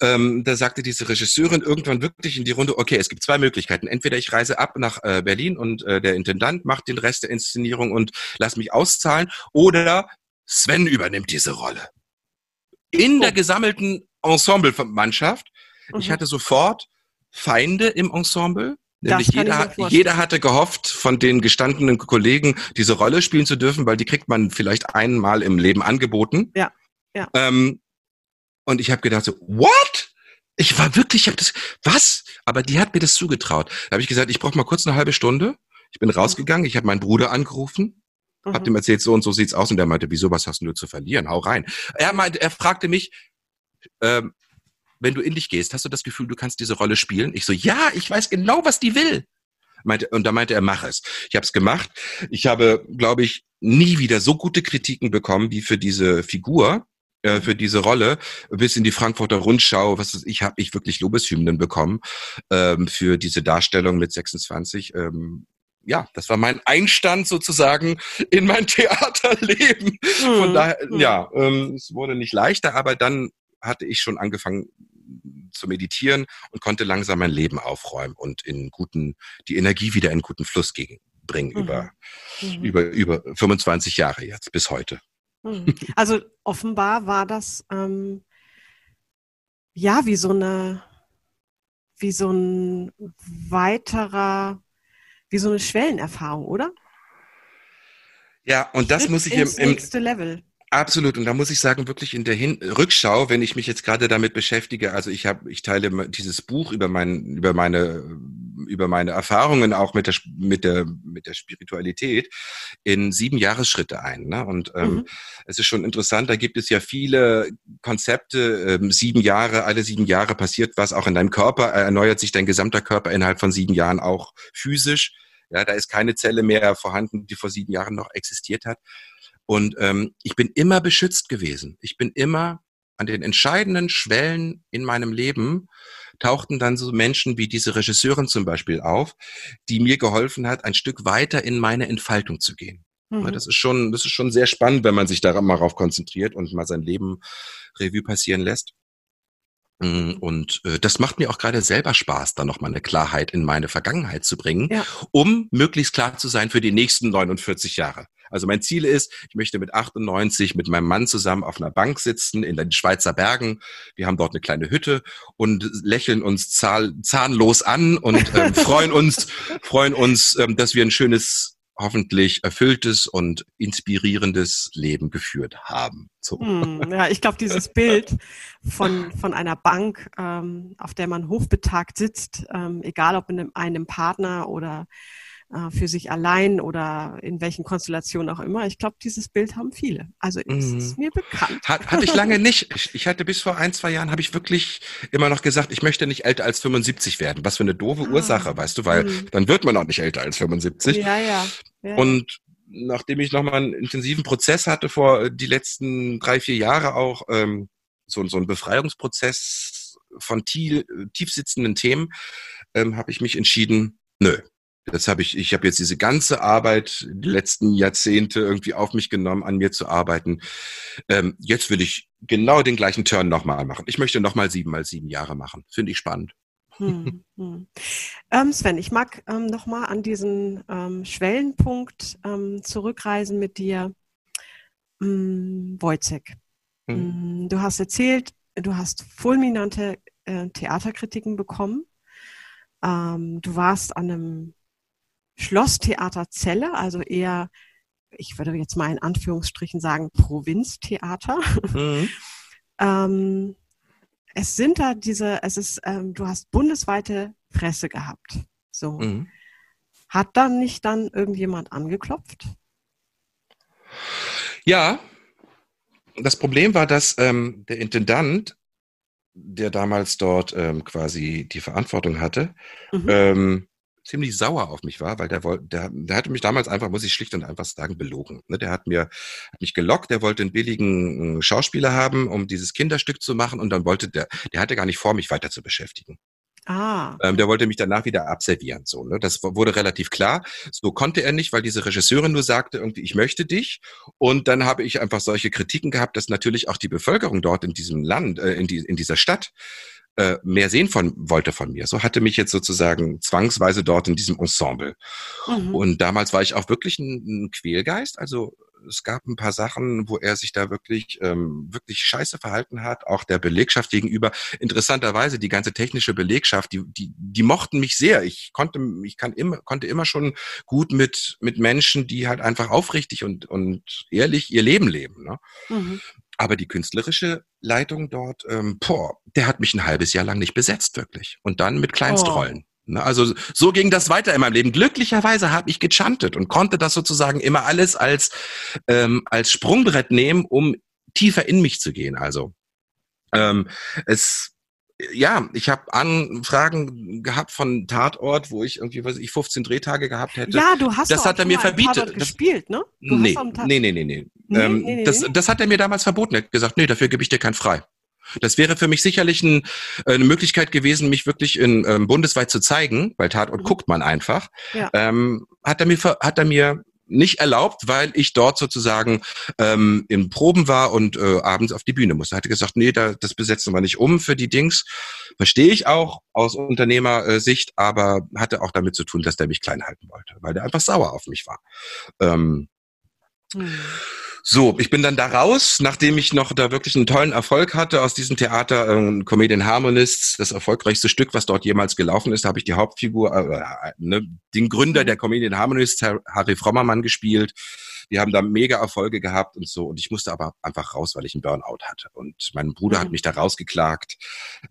ähm, da sagte diese Regisseurin irgendwann wirklich in die Runde, okay, es gibt zwei Möglichkeiten. Entweder ich reise ab nach äh, Berlin und äh, der Intendant macht den Rest der Inszenierung und lass mich auszahlen, oder Sven übernimmt diese Rolle. In der oh. gesammelten Ensemble-Mannschaft. Mhm. Ich hatte sofort Feinde im Ensemble. Nämlich jeder, jeder hatte gehofft, von den gestandenen Kollegen diese Rolle spielen zu dürfen, weil die kriegt man vielleicht einmal im Leben angeboten. Ja. Ja. Ähm, und ich habe gedacht so, what? Ich war wirklich, ich habe das, was? Aber die hat mir das zugetraut. Da habe ich gesagt, ich brauche mal kurz eine halbe Stunde. Ich bin rausgegangen, ich habe meinen Bruder angerufen, mhm. habe dem erzählt, so und so sieht's aus. Und der meinte, wieso, was hast du zu verlieren? Hau rein. Er meinte, er fragte mich, ähm, wenn du in dich gehst, hast du das Gefühl, du kannst diese Rolle spielen? Ich so, ja, ich weiß genau, was die will. Meinte, und da meinte er, mach es. Ich habe es gemacht. Ich habe, glaube ich, nie wieder so gute Kritiken bekommen wie für diese Figur äh, für diese Rolle bis in die Frankfurter Rundschau, was ist, ich habe ich wirklich Lobeshymnen bekommen ähm, für diese Darstellung mit 26. Ähm, ja, das war mein Einstand sozusagen in mein Theaterleben. Von daher, mhm. ja, ähm, es wurde nicht leichter, aber dann hatte ich schon angefangen zu meditieren und konnte langsam mein Leben aufräumen und in guten, die Energie wieder in guten Fluss gegen, bringen mhm. über, mhm. über, über 25 Jahre jetzt bis heute. Hm. Also offenbar war das ähm, ja wie so eine, wie so ein weiterer, wie so eine Schwellenerfahrung, oder? Ja, und das Schritt muss ich ins im, im nächste Level. Absolut. Und da muss ich sagen, wirklich in der Hin Rückschau, wenn ich mich jetzt gerade damit beschäftige, also ich habe, ich teile dieses Buch über mein, über meine, über meine Erfahrungen auch mit der, mit der, mit der Spiritualität in sieben Jahresschritte ein. Ne? Und ähm, Mhm. es ist schon interessant, da gibt es ja viele Konzepte, ähm, sieben Jahre, alle sieben Jahre passiert was auch in deinem Körper, äh, erneuert sich dein gesamter Körper innerhalb von sieben Jahren auch physisch. Ja, da ist keine Zelle mehr vorhanden, die vor sieben Jahren noch existiert hat. Und ähm, ich bin immer beschützt gewesen. Ich bin immer an den entscheidenden Schwellen in meinem Leben tauchten dann so Menschen wie diese Regisseurin zum Beispiel auf, die mir geholfen hat, ein Stück weiter in meine Entfaltung zu gehen. Mhm. Ne, Das ist schon, das ist schon sehr spannend, wenn man sich da mal drauf konzentriert und mal sein Leben Revue passieren lässt. Mm, Und äh, das macht mir auch gerade selber Spaß, da nochmal eine Klarheit in meine Vergangenheit zu bringen, Ja. um möglichst klar zu sein für die nächsten 49 Jahre. Also mein Ziel ist, ich möchte mit 98 mit meinem Mann zusammen auf einer Bank sitzen in den Schweizer Bergen. Wir haben dort eine kleine Hütte und lächeln uns zahl zahnlos an und ähm, freuen uns, freuen uns, ähm, dass wir ein schönes, hoffentlich erfülltes und inspirierendes Leben geführt haben. So. Hm, ja, ich glaube, dieses Bild von, von einer Bank, ähm, auf der man hochbetagt sitzt, ähm, egal ob in einem, einem Partner oder äh, für sich allein oder in welchen Konstellationen auch immer, ich glaube, dieses Bild haben viele. Also es Mhm. ist mir bekannt. Hat, hatte ich lange nicht. Ich, ich hatte bis vor ein, zwei Jahren, habe ich wirklich immer noch gesagt, ich möchte nicht älter als 75 werden. Was für eine doofe Ah. Ursache, weißt du, weil Mhm. dann wird man auch nicht älter als 75. Ja, ja. ja. Und nachdem ich nochmal einen intensiven Prozess hatte vor äh, die letzten drei, vier Jahre auch, ähm, so, so ein Befreiungsprozess von tief, tiefsitzenden Themen, ähm, habe ich mich entschieden, nö. Das habe ich, ich habe jetzt diese ganze Arbeit, die letzten Jahrzehnte irgendwie auf mich genommen, an mir zu arbeiten. Ähm, jetzt will ich genau den gleichen Turn nochmal machen. Ich möchte nochmal sieben mal sieben Jahre machen. Finde ich spannend. Hm, hm. Ähm, Sven, ich mag ähm, nochmal an diesen ähm, Schwellenpunkt ähm, zurückreisen mit dir. Hm, Wojciech, Mhm. hm, du hast erzählt, du hast fulminante äh, Theaterkritiken bekommen. Ähm, du warst an einem Schlosstheater Celle, also eher, ich würde jetzt mal in Anführungsstrichen sagen, Provinztheater. Mhm. Ähm, es sind da diese, es ist, ähm, du hast bundesweite Presse gehabt. So. Mhm. Hat dann nicht dann irgendjemand angeklopft? Ja, das Problem war, dass ähm, der Intendant, der damals dort ähm, quasi die Verantwortung hatte, Mhm. Ziemlich sauer auf mich war, weil der wollte, der, der hatte mich damals einfach, muss ich schlicht und einfach sagen, belogen. Ne? Der hat mir hat mich gelockt, der wollte einen billigen äh, Schauspieler haben, um dieses Kinderstück zu machen, und dann wollte der, der hatte gar nicht vor, mich weiter zu beschäftigen. Ah, Ähm, der wollte mich danach wieder abservieren. So, ne? Das wurde relativ klar. So konnte er nicht, weil diese Regisseurin nur sagte, irgendwie, ich möchte dich. Und dann habe ich einfach solche Kritiken gehabt, dass natürlich auch die Bevölkerung dort in diesem Land, äh, in, die, in dieser Stadt, äh, mehr sehen von, wollte von mir. So hatte mich jetzt sozusagen zwangsweise dort in diesem Ensemble. mhm. Und damals war ich auch wirklich ein, ein Quälgeist. Also es gab ein paar Sachen, wo er sich da wirklich, ähm, wirklich scheiße verhalten hat, auch der Belegschaft gegenüber. Interessanterweise, die ganze technische Belegschaft, die, die, die mochten mich sehr. Ich konnte, ich kann immer, konnte immer schon gut mit, mit Menschen, die halt einfach aufrichtig und, und ehrlich ihr Leben leben. Ne? Mhm. Aber die künstlerische Leitung dort, ähm, boah, der hat mich ein halbes Jahr lang nicht besetzt, wirklich. Und dann mit Kleinstrollen. Ne, Also so ging das weiter in meinem Leben. Glücklicherweise habe ich gechantet und konnte das sozusagen immer alles als, ähm, als Sprungbrett nehmen, um tiefer in mich zu gehen. Also ähm, es ja, ich habe Anfragen gehabt von Tatort, wo ich irgendwie, weiß ich, 15 Drehtage gehabt hätte. Ja, du hast das hat er mir verbietet. Tatort gespielt, ne? Du Nee, nee, nee, nee, nee. Nee, ähm, nee, nee, das, das hat er mir damals verboten. Er hat gesagt, nee, dafür gebe ich dir kein frei. Das wäre für mich sicherlich ein, eine Möglichkeit gewesen, mich wirklich in, ähm, bundesweit zu zeigen, weil Tatort Mhm. guckt man einfach. Ja. Ähm, hat er mir hat er mir nicht erlaubt, weil ich dort sozusagen ähm, in Proben war und äh, abends auf die Bühne musste. Er hatte gesagt, nee, da, das besetzen wir nicht um für die Dings. Verstehe ich auch aus Unternehmersicht, aber hatte auch damit zu tun, dass der mich klein halten wollte, weil der einfach sauer auf mich war. Ähm, Hm. so, ich bin dann da raus, nachdem ich noch da wirklich einen tollen Erfolg hatte aus diesem Theater, ähm, Comedian Harmonists, das erfolgreichste Stück, was dort jemals gelaufen ist, da habe ich die Hauptfigur, äh, äh, ne, den Gründer der Comedian Harmonists, Har- Harry Frommermann, gespielt. Wir haben da mega Erfolge gehabt und so. Und ich musste aber einfach raus, weil ich einen Burnout hatte. Und mein Bruder mhm. hat mich da rausgeklagt,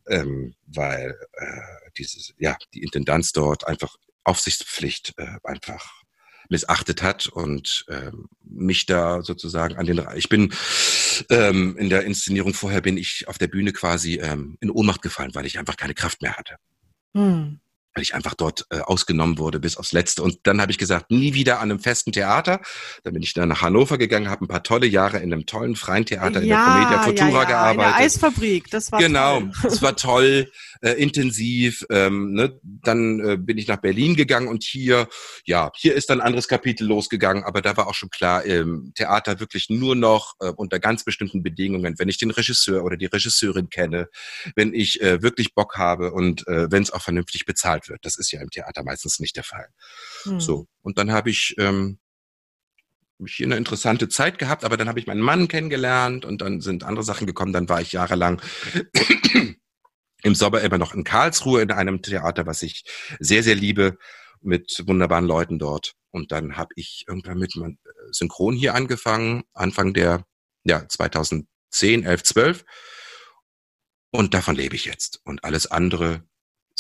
ähm, weil äh, dieses, ja, die Intendanz dort einfach Aufsichtspflicht äh, einfach missachtet hat und ähm, mich da sozusagen an den ich bin ähm, in der Inszenierung vorher bin ich auf der Bühne quasi ähm, in Ohnmacht gefallen, weil ich einfach keine Kraft mehr hatte. Hm weil ich einfach dort äh, ausgenommen wurde bis aufs Letzte. Und dann habe ich gesagt, nie wieder an einem festen Theater. Dann bin ich dann nach Hannover gegangen, habe ein paar tolle Jahre in einem tollen freien Theater ja, in der Comedia Futura ja, ja, gearbeitet. In der Eisfabrik, das war genau, toll. Genau, es war toll, äh, intensiv. Ähm, ne? Dann äh, bin ich nach Berlin gegangen und hier, ja, hier ist dann ein anderes Kapitel losgegangen. Aber da war auch schon klar, ähm, Theater wirklich nur noch äh, unter ganz bestimmten Bedingungen, wenn ich den Regisseur oder die Regisseurin kenne, wenn ich äh, wirklich Bock habe und äh, wenn es auch vernünftig bezahlt wird. Das ist ja im Theater meistens nicht der Fall. Hm. So. Und dann habe ich ähm, hier eine interessante Zeit gehabt, aber dann habe ich meinen Mann kennengelernt und dann sind andere Sachen gekommen. Dann war ich jahrelang im Sommer immer noch in Karlsruhe in einem Theater, was ich sehr, sehr liebe, mit wunderbaren Leuten dort. Und dann habe ich irgendwann mit Synchron hier angefangen, Anfang der ja, 2010, 11, 12. Und davon lebe ich jetzt. Und alles andere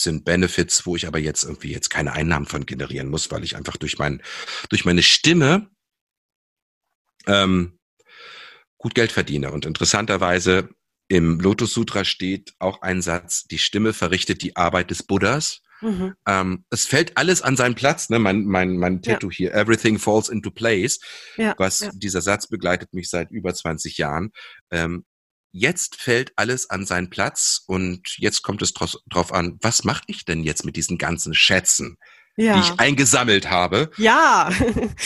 sind Benefits, wo ich aber jetzt irgendwie jetzt keine Einnahmen von generieren muss, weil ich einfach durch mein, durch meine Stimme ähm, gut Geld verdiene. Und interessanterweise im Lotus Sutra steht auch ein Satz, die Stimme verrichtet die Arbeit des Buddhas. Mhm. Ähm, es fällt alles an seinen Platz, ne? mein, mein, mein Tattoo ja. hier, everything falls into place, ja, was ja. dieser Satz begleitet mich seit über 20 Jahren. Ähm, jetzt fällt alles an seinen Platz und jetzt kommt es drauf an, was mache ich denn jetzt mit diesen ganzen Schätzen? Ja. die ich eingesammelt habe. Ja.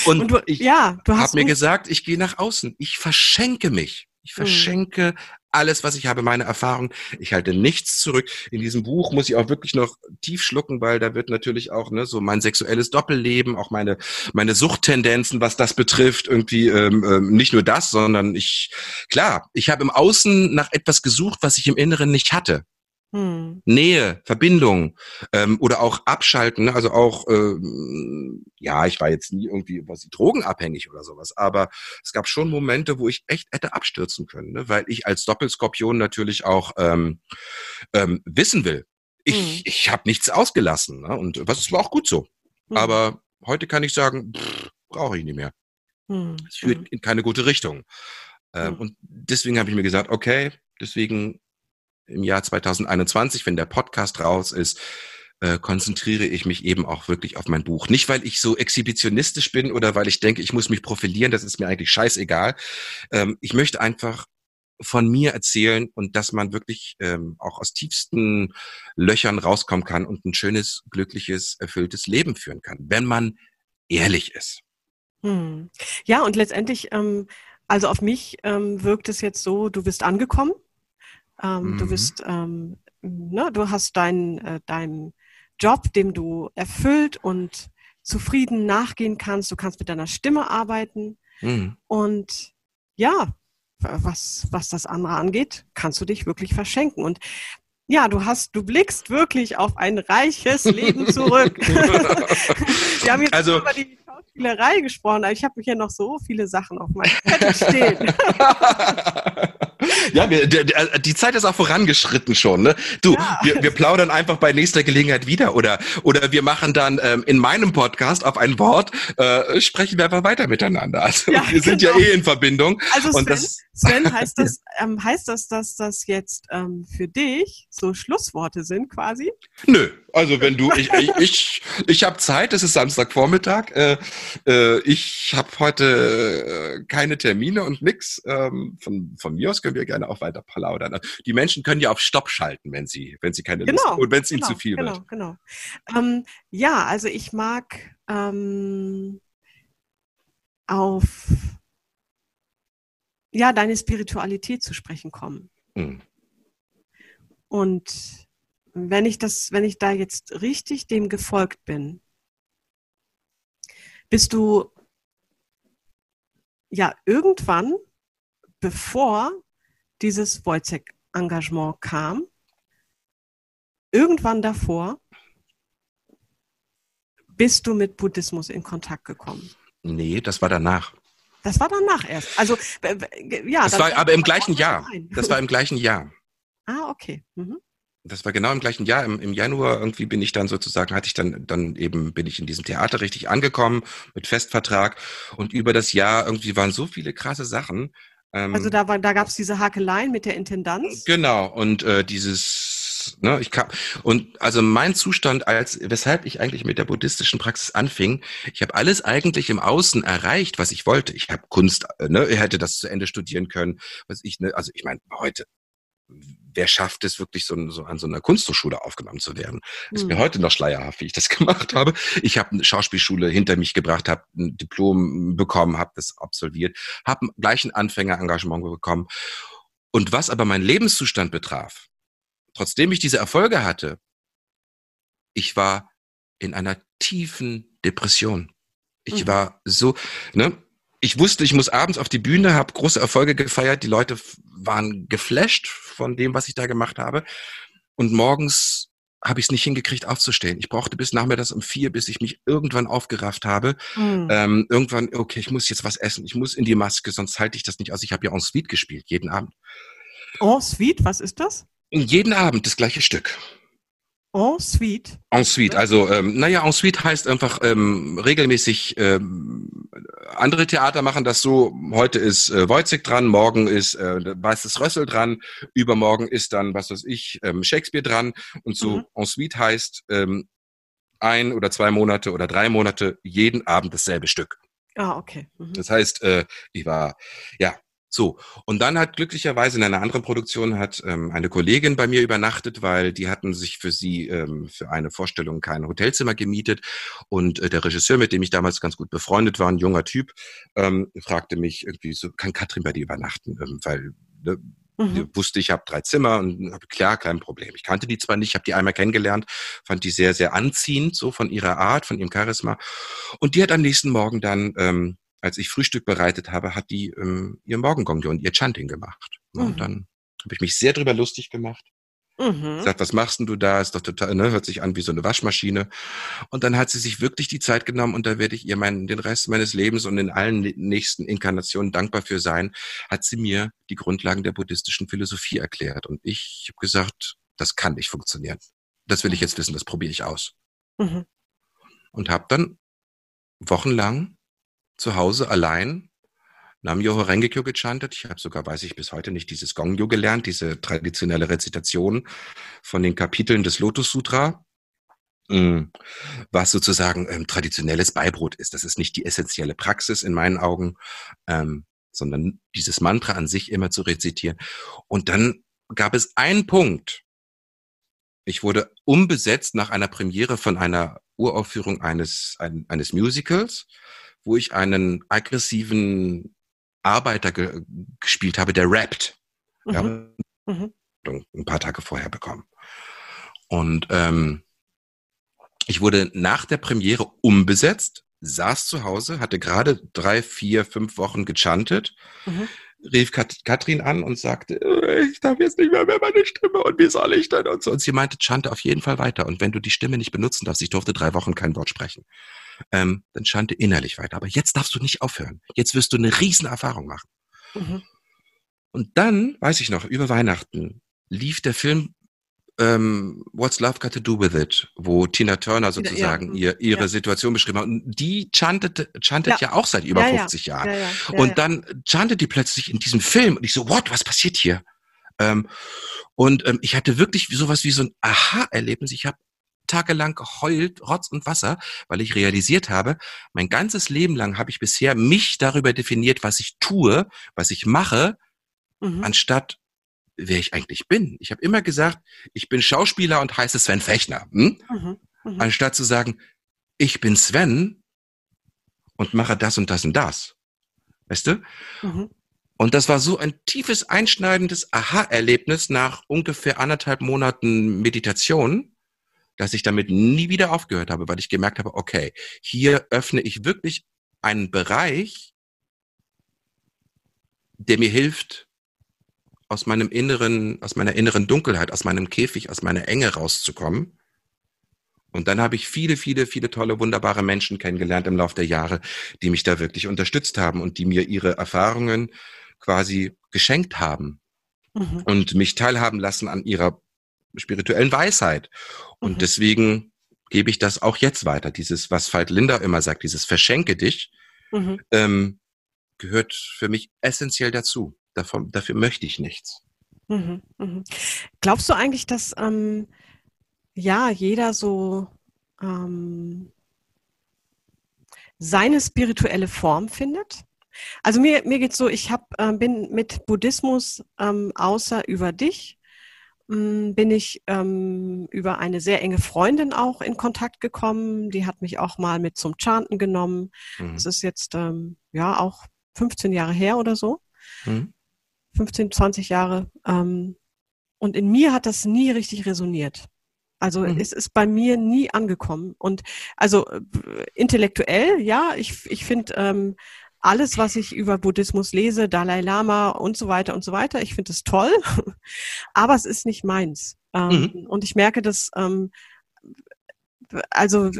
Und, und du, ich ja, habe mir gesagt, ich gehe nach außen. Ich verschenke mich. Ich hm. verschenke mhm. alles, was ich habe, meine Erfahrung. Ich halte nichts zurück. In diesem Buch muss ich auch wirklich noch tief schlucken, weil da wird natürlich auch ne, so mein sexuelles Doppelleben, auch meine meine Suchttendenzen, was das betrifft, irgendwie ähm, ähm, nicht nur das, sondern ich klar, ich habe im Außen nach etwas gesucht, was ich im Inneren nicht hatte. Hm. Nähe, Verbindung ähm, oder auch Abschalten. Ne? Also auch, ähm, ja, ich war jetzt nie irgendwie was drogenabhängig oder sowas, aber es gab schon Momente, wo ich echt hätte abstürzen können, ne? weil ich als Doppelskorpion natürlich auch ähm, ähm, wissen will. Ich, hm. ich habe nichts ausgelassen ne? und was war auch gut so. Hm. Aber heute kann ich sagen, brauche ich nicht mehr. Hm. Es führt in keine gute Richtung. Ähm, hm. Und deswegen habe ich mir gesagt, okay, deswegen im Jahr 2021, wenn der Podcast raus ist, äh, konzentriere ich mich eben auch wirklich auf mein Buch. Nicht, weil ich so exhibitionistisch bin oder weil ich denke, ich muss mich profilieren, das ist mir eigentlich scheißegal. Ähm, ich möchte einfach von mir erzählen und dass man wirklich ähm, auch aus tiefsten Löchern rauskommen kann und ein schönes, glückliches, erfülltes Leben führen kann, wenn man ehrlich ist. Hm. Ja, und letztendlich, ähm, also auf mich ähm, wirkt es jetzt so, du bist angekommen ähm, mhm. Du bist, ähm, ne, du hast deinen äh, deinen Job, dem du erfüllt und zufrieden nachgehen kannst. Du kannst mit deiner Stimme arbeiten. Mhm. Und ja, was, was das andere angeht, kannst du dich wirklich verschenken. Und ja, du hast, du blickst wirklich auf ein reiches Leben zurück. Wir haben jetzt also, über die Schauspielerei gesprochen, aber ich habe hier noch so viele Sachen auf meinem Zettel stehen. ja, wir, die, die Zeit ist auch vorangeschritten schon. Ne? Du, ja. wir, wir plaudern einfach bei nächster Gelegenheit wieder oder oder wir machen dann ähm, in meinem Podcast auf ein Wort äh, sprechen wir einfach weiter miteinander. Also ja, wir sind genau. ja eh in Verbindung. Also Sven, das, Sven heißt das ähm, heißt das, dass das jetzt ähm, für dich so Schlussworte sind quasi? Nö, also wenn du ich ich ich, ich habe Zeit. Es ist Samstagvormittag. Äh, äh, ich habe heute äh, keine Termine und nix. Ähm, von von mir aus können wir gerne auch weiter plaudern. Die Menschen können ja auf Stopp schalten, wenn sie, wenn sie keine genau, Lust und wenn es genau, ihnen zu viel genau, wird. Genau, genau. Ähm, ja, also ich mag ähm, auf ja, deine Spiritualität zu sprechen kommen. Mhm. Und wenn ich das, wenn ich da jetzt richtig dem gefolgt bin, bist du ja irgendwann, bevor dieses Wojciech-Engagement kam, irgendwann davor bist du mit Buddhismus in Kontakt gekommen? Nee, das war danach. Das war danach erst. Also, ja. Das war aber im gleichen Jahr. Das war im gleichen Jahr. Ah, okay. Mhm. Das war genau im gleichen Jahr. Im, Im, Januar irgendwie bin ich dann sozusagen, hatte ich dann, dann eben, bin ich in diesem Theater richtig angekommen mit Festvertrag. Und über das Jahr irgendwie waren so viele krasse Sachen. Ähm, also da war, da gab es diese Hakeleien mit der Intendanz. Genau. Und äh, dieses, ne, ich kam, und also mein Zustand als, weshalb ich eigentlich mit der buddhistischen Praxis anfing, ich habe alles eigentlich im Außen erreicht, was ich wollte. Ich habe Kunst, äh, ne, hätte das zu Ende studieren können, was ich, ne, also ich meine, heute wer schafft es wirklich so, so an so einer Kunsthochschule aufgenommen zu werden? Mhm. Ist mir hm. heute noch schleierhaft, wie ich das gemacht habe. Ich habe eine Schauspielschule hinter mich gebracht, habe ein Diplom bekommen, habe das absolviert, habe gleich ein Anfängerengagement bekommen. Und was aber meinen Lebenszustand betraf, trotzdem ich diese Erfolge hatte, ich war in einer tiefen Depression. Ich mhm. war so, ne, ich wusste, ich muss abends auf die Bühne, habe große Erfolge gefeiert. Die Leute waren geflasht von dem, was ich da gemacht habe. Und morgens habe ich es nicht hingekriegt, aufzustehen. Ich brauchte bis nachmittags um vier, bis ich mich irgendwann aufgerafft habe. Mhm. Ähm, irgendwann, okay, ich muss jetzt was essen. Ich muss in die Maske, sonst halte ich das nicht aus. Ich habe ja en suite gespielt, jeden Abend. En suite, was ist das? Jeden Abend das gleiche Stück. En suite. En suite, also ähm, naja, en suite heißt einfach ähm, regelmäßig, ähm, andere Theater machen das so, heute ist äh, Wojcik dran, morgen ist äh, Weißes Rössel dran, übermorgen ist dann, was weiß ich, ähm, Shakespeare dran und so mhm. en suite heißt ähm, ein oder zwei Monate oder drei Monate jeden Abend dasselbe Stück. Ah, okay. Mhm. Das heißt, äh, ich war, ja, so, und dann hat glücklicherweise in einer anderen Produktion hat ähm, eine Kollegin bei mir übernachtet, weil die hatten sich für sie ähm, für eine Vorstellung kein Hotelzimmer gemietet. Und äh, der Regisseur, mit dem ich damals ganz gut befreundet war, ein junger Typ, ähm, fragte mich irgendwie so, kann Katrin bei dir übernachten? Ähm, weil ne, Mhm. wusste, ich habe drei Zimmer und hab, klar, kein Problem. Ich kannte die zwar nicht, habe die einmal kennengelernt, fand die sehr, sehr anziehend, so von ihrer Art, von ihrem Charisma. Und die hat am nächsten Morgen dann ähm, als ich Frühstück bereitet habe, hat die ähm, ihr Morgengong und ihr Chanting gemacht. Mhm. Und dann habe ich mich sehr drüber lustig gemacht. Mhm. Sagt, was machst denn du da? Ist doch total, ne? Hört sich an wie so eine Waschmaschine. Und dann hat sie sich wirklich die Zeit genommen und da werde ich ihr meinen, den Rest meines Lebens und in allen nächsten Inkarnationen dankbar für sein, hat sie mir die Grundlagen der buddhistischen Philosophie erklärt. Und ich habe gesagt, das kann nicht funktionieren. Das will ich jetzt wissen, das probiere ich aus. Mhm. Und habe dann wochenlang zu Hause allein Namyo Horengekyo gechantet. Ich habe sogar, weiß ich bis heute nicht, dieses Gongyo gelernt, diese traditionelle Rezitation von den Kapiteln des Lotus Sutra, mm, was sozusagen ähm, traditionelles Beibrot ist. Das ist nicht die essentielle Praxis in meinen Augen, ähm, sondern dieses Mantra an sich immer zu rezitieren. Und dann gab es einen Punkt. Ich wurde umbesetzt nach einer Premiere von einer Uraufführung eines, ein, eines Musicals wo ich einen aggressiven Arbeiter ge gespielt habe, der rappt. Mhm. Ja, mhm. ein paar Tage vorher bekommen. Und ähm, ich wurde nach der Premiere umbesetzt, saß zu Hause, hatte gerade drei, vier, fünf Wochen gechantet, mhm. rief Kat Katrin an und sagte, äh, ich darf jetzt nicht mehr mehr meine Stimme und wie soll ich denn? Und, so. und sie meinte, chante auf jeden Fall weiter. Und wenn du die Stimme nicht benutzen darfst, ich durfte drei Wochen kein Wort sprechen ähm, dann chante innerlich weiter. Aber jetzt darfst du nicht aufhören. Jetzt wirst du eine riesen Erfahrung machen. Mhm. Und dann, weiß ich noch, über Weihnachten lief der Film ähm, What's Love Got to Do with It, wo Tina Turner sozusagen ja, ihr, ihre ja. Situation beschrieben hat. Und die chantet, chantet ja. ja auch seit über 50 Jahren. und dann chantet die plötzlich in diesem Film und ich so, what, was passiert hier? Ähm, und ähm, ich hatte wirklich sowas wie so ein Aha-Erlebnis. Ich habe tagelang geheult, Rotz und Wasser, weil ich realisiert habe, mein ganzes Leben lang habe ich bisher mich darüber definiert, was ich tue, was ich mache, mhm. anstatt wer ich eigentlich bin. Ich habe immer gesagt, ich bin Schauspieler und heiße Sven Fechner. Hm? Mhm. Mhm. Anstatt zu sagen, ich bin Sven und mache das und das und das. Weißt du? Mhm. Und das war so ein tiefes, einschneidendes Aha-Erlebnis nach ungefähr anderthalb Monaten Meditation, dass ich damit nie wieder aufgehört habe, weil ich gemerkt habe, okay, hier öffne ich wirklich einen Bereich, der mir hilft, aus meinem inneren, aus meiner inneren Dunkelheit, aus meinem Käfig, aus meiner Enge rauszukommen Und dann habe ich viele, viele, viele tolle, wunderbare Menschen kennengelernt im Laufe der Jahre, die mich da wirklich unterstützt haben und die mir ihre Erfahrungen quasi geschenkt haben mhm. und mich teilhaben lassen an ihrer spirituellen Weisheit. Und mhm. deswegen gebe ich das auch jetzt weiter. Dieses, was Veit Linder immer sagt, dieses Verschenke dich, mhm. ähm, gehört für mich essentiell dazu. Davon, dafür möchte ich nichts. Mhm, mhm. Glaubst du eigentlich, dass ähm, ja jeder so ähm, seine spirituelle Form findet? Also mir, mir geht so, ich hab, äh, bin mit Buddhismus ähm, außer über dich bin ich ähm, über eine sehr enge Freundin auch in Kontakt gekommen. Die hat mich auch mal mit zum Chanten genommen. Mhm. Das ist jetzt ähm, ja auch 15 Jahre her oder so. Mhm. 15, 20 Jahre. Ähm, und in mir hat das nie richtig resoniert. Also mhm. es ist bei mir nie angekommen. Und also äh, intellektuell, ja, ich, ich finde ähm, alles, was ich über Buddhismus lese, Dalai Lama und so weiter und so weiter, ich finde es toll, aber es ist nicht meins. Ähm, mhm. Und ich merke, dass, ähm, also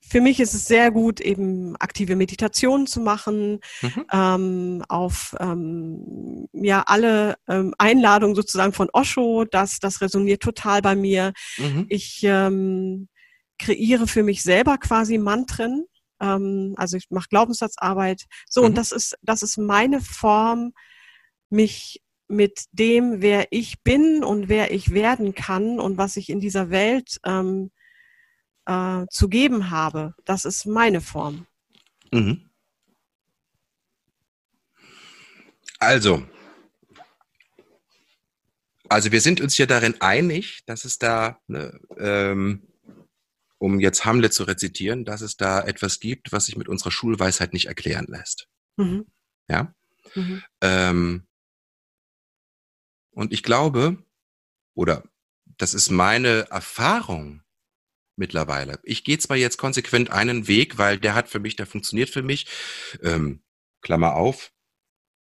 für mich ist es sehr gut, eben aktive Meditationen zu machen, mhm. ähm, auf ähm, ja alle ähm, Einladungen sozusagen von Osho, das, das resoniert total bei mir. Mhm. Ich ähm, kreiere für mich selber quasi Mantren, ähm, also ich mache Glaubenssatzarbeit. So, mhm. und das ist, das ist meine Form, mich mit dem, wer ich bin und wer ich werden kann und was ich in dieser Welt ähm, äh, zu geben habe. Das ist meine Form. Mhm. Also, also wir sind uns ja darin einig, dass es da eine, ähm, um jetzt Hamlet zu rezitieren, dass es da etwas gibt, was sich mit unserer Schulweisheit nicht erklären lässt. Mhm. Ja. Mhm. Ähm, und ich glaube, oder das ist meine Erfahrung mittlerweile. Ich gehe zwar jetzt konsequent einen Weg, weil der hat für mich, der funktioniert für mich. Ähm, Klammer auf,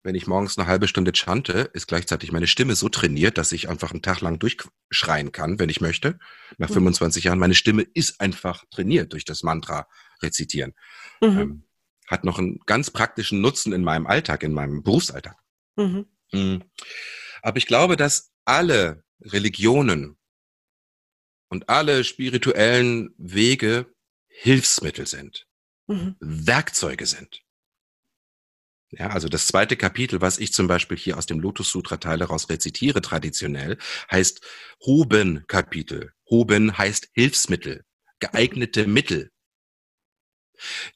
wenn ich morgens eine halbe Stunde chante, ist gleichzeitig meine Stimme so trainiert, dass ich einfach einen Tag lang durchschreien kann, wenn ich möchte. Nach mhm. 25 Jahren, meine Stimme ist einfach trainiert durch das Mantra rezitieren. Mhm. Ähm, hat noch einen ganz praktischen Nutzen in meinem Alltag, in meinem Berufsalltag. Mhm. mhm. Aber ich glaube, dass alle Religionen und alle spirituellen Wege Hilfsmittel sind, mhm. Werkzeuge sind. Ja, also das zweite Kapitel, was ich zum Beispiel hier aus dem Lotus Sutra Teil daraus rezitiere traditionell, heißt Hoben-Kapitel. Hoben heißt Hilfsmittel, geeignete Mittel.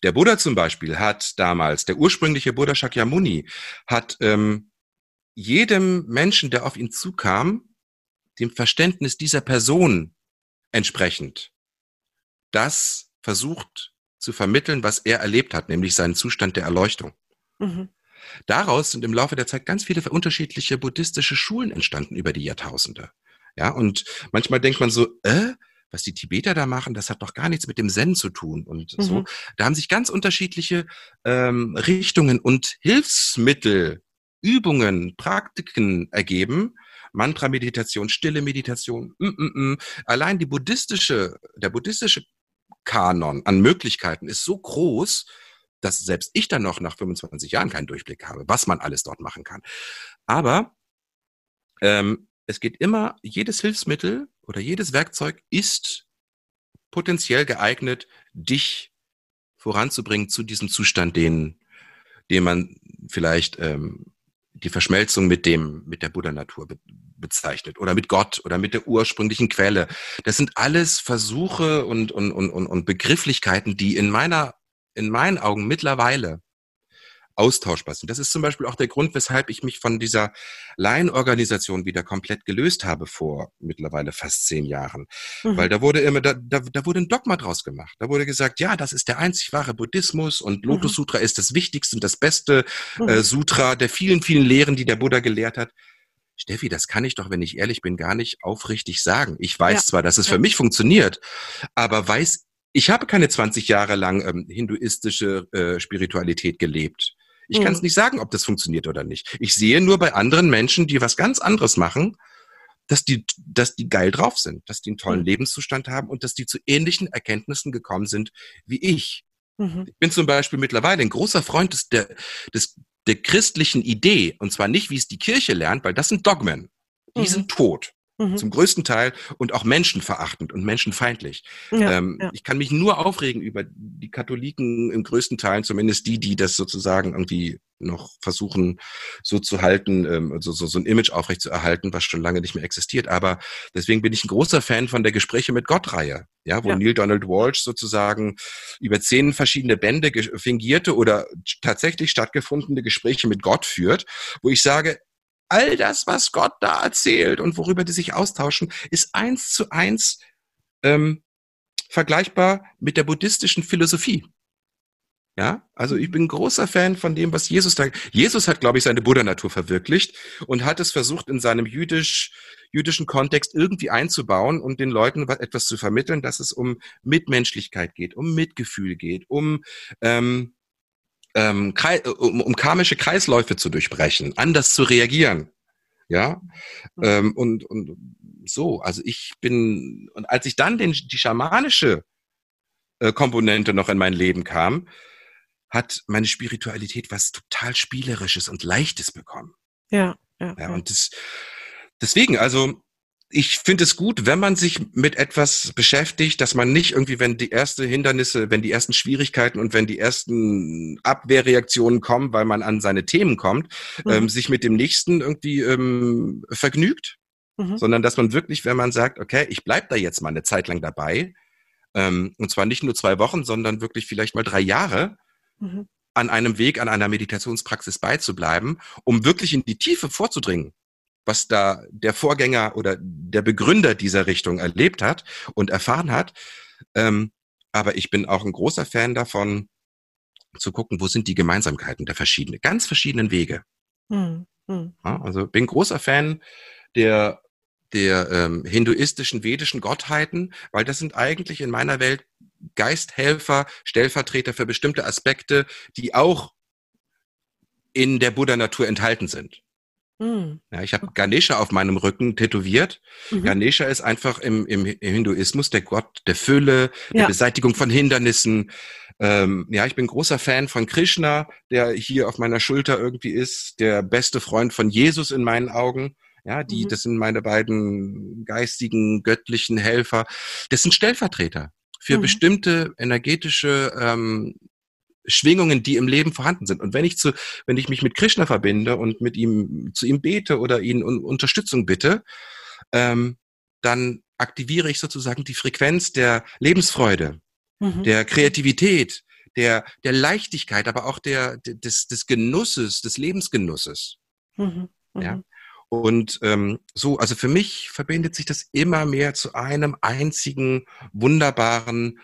Der Buddha zum Beispiel hat damals, der ursprüngliche Buddha Shakyamuni, hat ähm, jedem Menschen, der auf ihn zukam, dem Verständnis dieser Person entsprechend, das versucht zu vermitteln, was er erlebt hat, nämlich seinen Zustand der Erleuchtung. Mhm. Daraus sind im Laufe der Zeit ganz viele unterschiedliche buddhistische Schulen entstanden über die Jahrtausende. Ja, und manchmal denkt man so, äh, was die Tibeter da machen, das hat doch gar nichts mit dem Zen zu tun und mhm. so. Da haben sich ganz unterschiedliche ähm, Richtungen und Hilfsmittel, Übungen, Praktiken ergeben. Mantra-Meditation, stille Meditation, mm, mm, mm. allein die buddhistische, der buddhistische Kanon an Möglichkeiten ist so groß, dass selbst ich dann noch nach 25 Jahren keinen Durchblick habe, was man alles dort machen kann. Aber ähm, es geht immer, jedes Hilfsmittel oder jedes Werkzeug ist potenziell geeignet, dich voranzubringen zu diesem Zustand, den, den man vielleicht ähm, die Verschmelzung mit dem, mit der Buddha-Natur be bezeichnet oder mit Gott oder mit der ursprünglichen Quelle. Das sind alles Versuche und, und, und, und Begrifflichkeiten, die in meiner in meinen Augen mittlerweile austauschbar sind. Das ist zum Beispiel auch der Grund, weshalb ich mich von dieser Laienorganisation wieder komplett gelöst habe vor mittlerweile fast zehn Jahren. Mhm. Weil da wurde immer, da, da, da wurde ein Dogma draus gemacht. Da wurde gesagt, ja, das ist der einzig wahre Buddhismus und Lotus mhm. Sutra ist das wichtigste und das beste mhm. äh, Sutra der vielen, vielen Lehren, die der Buddha gelehrt hat. Steffi, das kann ich doch, wenn ich ehrlich bin, gar nicht aufrichtig sagen. Ich weiß ja. zwar, dass es ja. für mich funktioniert, aber weiß ich habe keine 20 Jahre lang ähm, hinduistische äh, Spiritualität gelebt. Ich mhm. kann es nicht sagen, ob das funktioniert oder nicht. Ich sehe nur bei anderen Menschen, die was ganz anderes machen, dass die, dass die geil drauf sind, dass die einen tollen mhm. Lebenszustand haben und dass die zu ähnlichen Erkenntnissen gekommen sind wie ich. Mhm. Ich bin zum Beispiel mittlerweile ein großer Freund des, der, des, der christlichen Idee, und zwar nicht, wie es die Kirche lernt, weil das sind Dogmen. Die mhm. sind tot. Mhm. Zum größten Teil und auch menschenverachtend und menschenfeindlich. Ja, ähm, ja. Ich kann mich nur aufregen über die Katholiken im größten Teil, zumindest die, die das sozusagen irgendwie noch versuchen so zu halten, ähm, also so, so ein Image aufrecht zu erhalten, was schon lange nicht mehr existiert. Aber deswegen bin ich ein großer Fan von der Gespräche mit Gott-Reihe, ja, wo ja. Neil Donald Walsh sozusagen über zehn verschiedene Bände fingierte oder tatsächlich stattgefundene Gespräche mit Gott führt, wo ich sage, all das, was Gott da erzählt und worüber die sich austauschen, ist eins zu eins ähm, vergleichbar mit der buddhistischen Philosophie. Ja, also ich bin großer Fan von dem, was Jesus da. Jesus hat, glaube ich, seine Buddha-Natur verwirklicht und hat es versucht, in seinem jüdisch, jüdischen Kontext irgendwie einzubauen und den Leuten etwas zu vermitteln, dass es um Mitmenschlichkeit geht, um Mitgefühl geht, um ähm, ähm, um, um karmische Kreisläufe zu durchbrechen, anders zu reagieren. Ja, mhm. ähm, und, und so, also ich bin, und als ich dann den, die schamanische äh, Komponente noch in mein Leben kam, hat meine Spiritualität was total Spielerisches und Leichtes bekommen. Ja, ja. ja und das, deswegen, also ich finde es gut, wenn man sich mit etwas beschäftigt, dass man nicht irgendwie, wenn die ersten Hindernisse, wenn die ersten Schwierigkeiten und wenn die ersten Abwehrreaktionen kommen, weil man an seine Themen kommt, mhm. ähm, sich mit dem nächsten irgendwie ähm, vergnügt, mhm. sondern dass man wirklich, wenn man sagt, okay, ich bleib da jetzt mal eine Zeit lang dabei, ähm, und zwar nicht nur zwei Wochen, sondern wirklich vielleicht mal drei Jahre, mhm. an einem Weg, an einer Meditationspraxis beizubleiben, um wirklich in die Tiefe vorzudringen was da der Vorgänger oder der Begründer dieser Richtung erlebt hat und erfahren hat. Ähm, aber ich bin auch ein großer Fan davon, zu gucken, wo sind die Gemeinsamkeiten der verschiedenen, ganz verschiedenen Wege. Hm, hm. Ja, also bin großer Fan der der ähm, hinduistischen, vedischen Gottheiten, weil das sind eigentlich in meiner Welt Geisthelfer, Stellvertreter für bestimmte Aspekte, die auch in der Buddha-Natur enthalten sind. Mhm. Ja, ich habe Ganesha auf meinem Rücken tätowiert. Mhm. Ganesha ist einfach im, im Hinduismus der Gott der Fülle, der ja. Beseitigung von Hindernissen. Ähm, ja, ich bin großer Fan von Krishna, der hier auf meiner Schulter irgendwie ist, der beste Freund von Jesus in meinen Augen. Ja, die, mhm. das sind meine beiden geistigen, göttlichen Helfer. Das sind Stellvertreter für mhm. bestimmte energetische ähm, Schwingungen, die im Leben vorhanden sind. Und wenn ich zu, wenn ich mich mit Krishna verbinde und mit ihm zu ihm bete oder ihn um Unterstützung bitte, ähm, dann aktiviere ich sozusagen die Frequenz der Lebensfreude, mhm. der Kreativität, der, der Leichtigkeit, aber auch der, des, des Genusses, des Lebensgenusses. Mhm. Mhm. Ja. Und ähm, so, also für mich verbindet sich das immer mehr zu einem einzigen wunderbaren,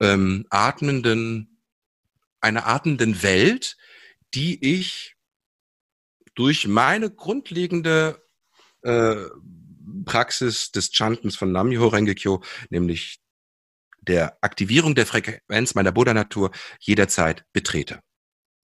ähm, atmenden einer atmenden Welt, die ich durch meine grundlegende äh, Praxis des Chantens von Namyoho Rengekyo, nämlich der Aktivierung der Frequenz meiner Buddha-Natur jederzeit betrete.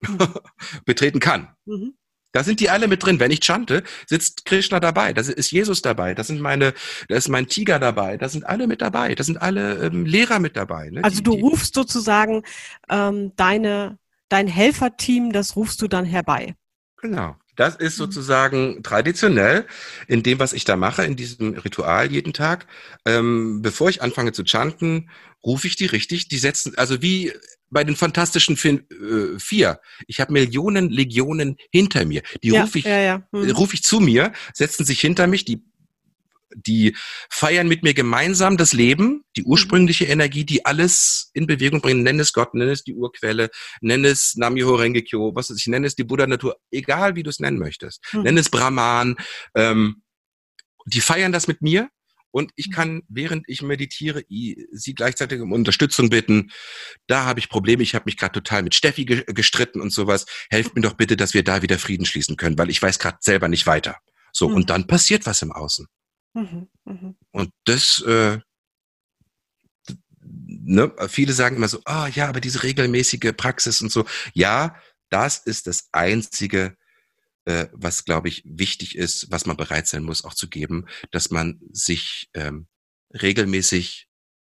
Mhm. betreten kann. Mhm. Da sind die alle mit drin. Wenn ich chante, sitzt Krishna dabei. Da ist Jesus dabei. Da sind meine, da ist mein Tiger dabei. Da sind alle mit dabei. Da sind alle ähm, Lehrer mit dabei. Ne? Also die, du rufst sozusagen ähm, deine, dein Helferteam, das rufst du dann herbei. Genau. Das ist mhm. sozusagen traditionell in dem, was ich da mache, in diesem Ritual jeden Tag. Ähm, bevor ich anfange zu chanten, rufe ich die richtig. Die setzen, also wie bei den Fantastischen Film, äh, Vier. Ich habe Millionen Legionen hinter mir. Die ja, rufe ich, ja, ja. Hm. ruf ich zu mir, setzen sich hinter mich, die die feiern mit mir gemeinsam das Leben, die mhm. ursprüngliche. Energie, die alles in Bewegung bringt. Nenn es Gott, nenn es die Urquelle, nenn es Namyoho Rengekyo, was ich, nenn es die Buddha-Natur, egal wie du es nennen möchtest. Mhm. Nenn es Brahman. Ähm, die feiern das mit mir und ich mhm. kann, während ich meditiere, sie gleichzeitig um Unterstützung bitten. Da habe ich Probleme. Ich habe mich gerade total mit Steffi gestritten und sowas. Helft mir doch bitte, dass wir da wieder Frieden schließen können, weil ich weiß gerade selber nicht weiter. So, mhm. und dann passiert was im Außen. Mhm. Mhm. Und das, äh, ne, viele sagen immer so, ah oh, ja, aber diese regelmäßige Praxis und so. Ja, das ist das einzige äh, was, glaube ich, wichtig ist, was man bereit sein muss, auch zu geben, dass man sich ähm, regelmäßig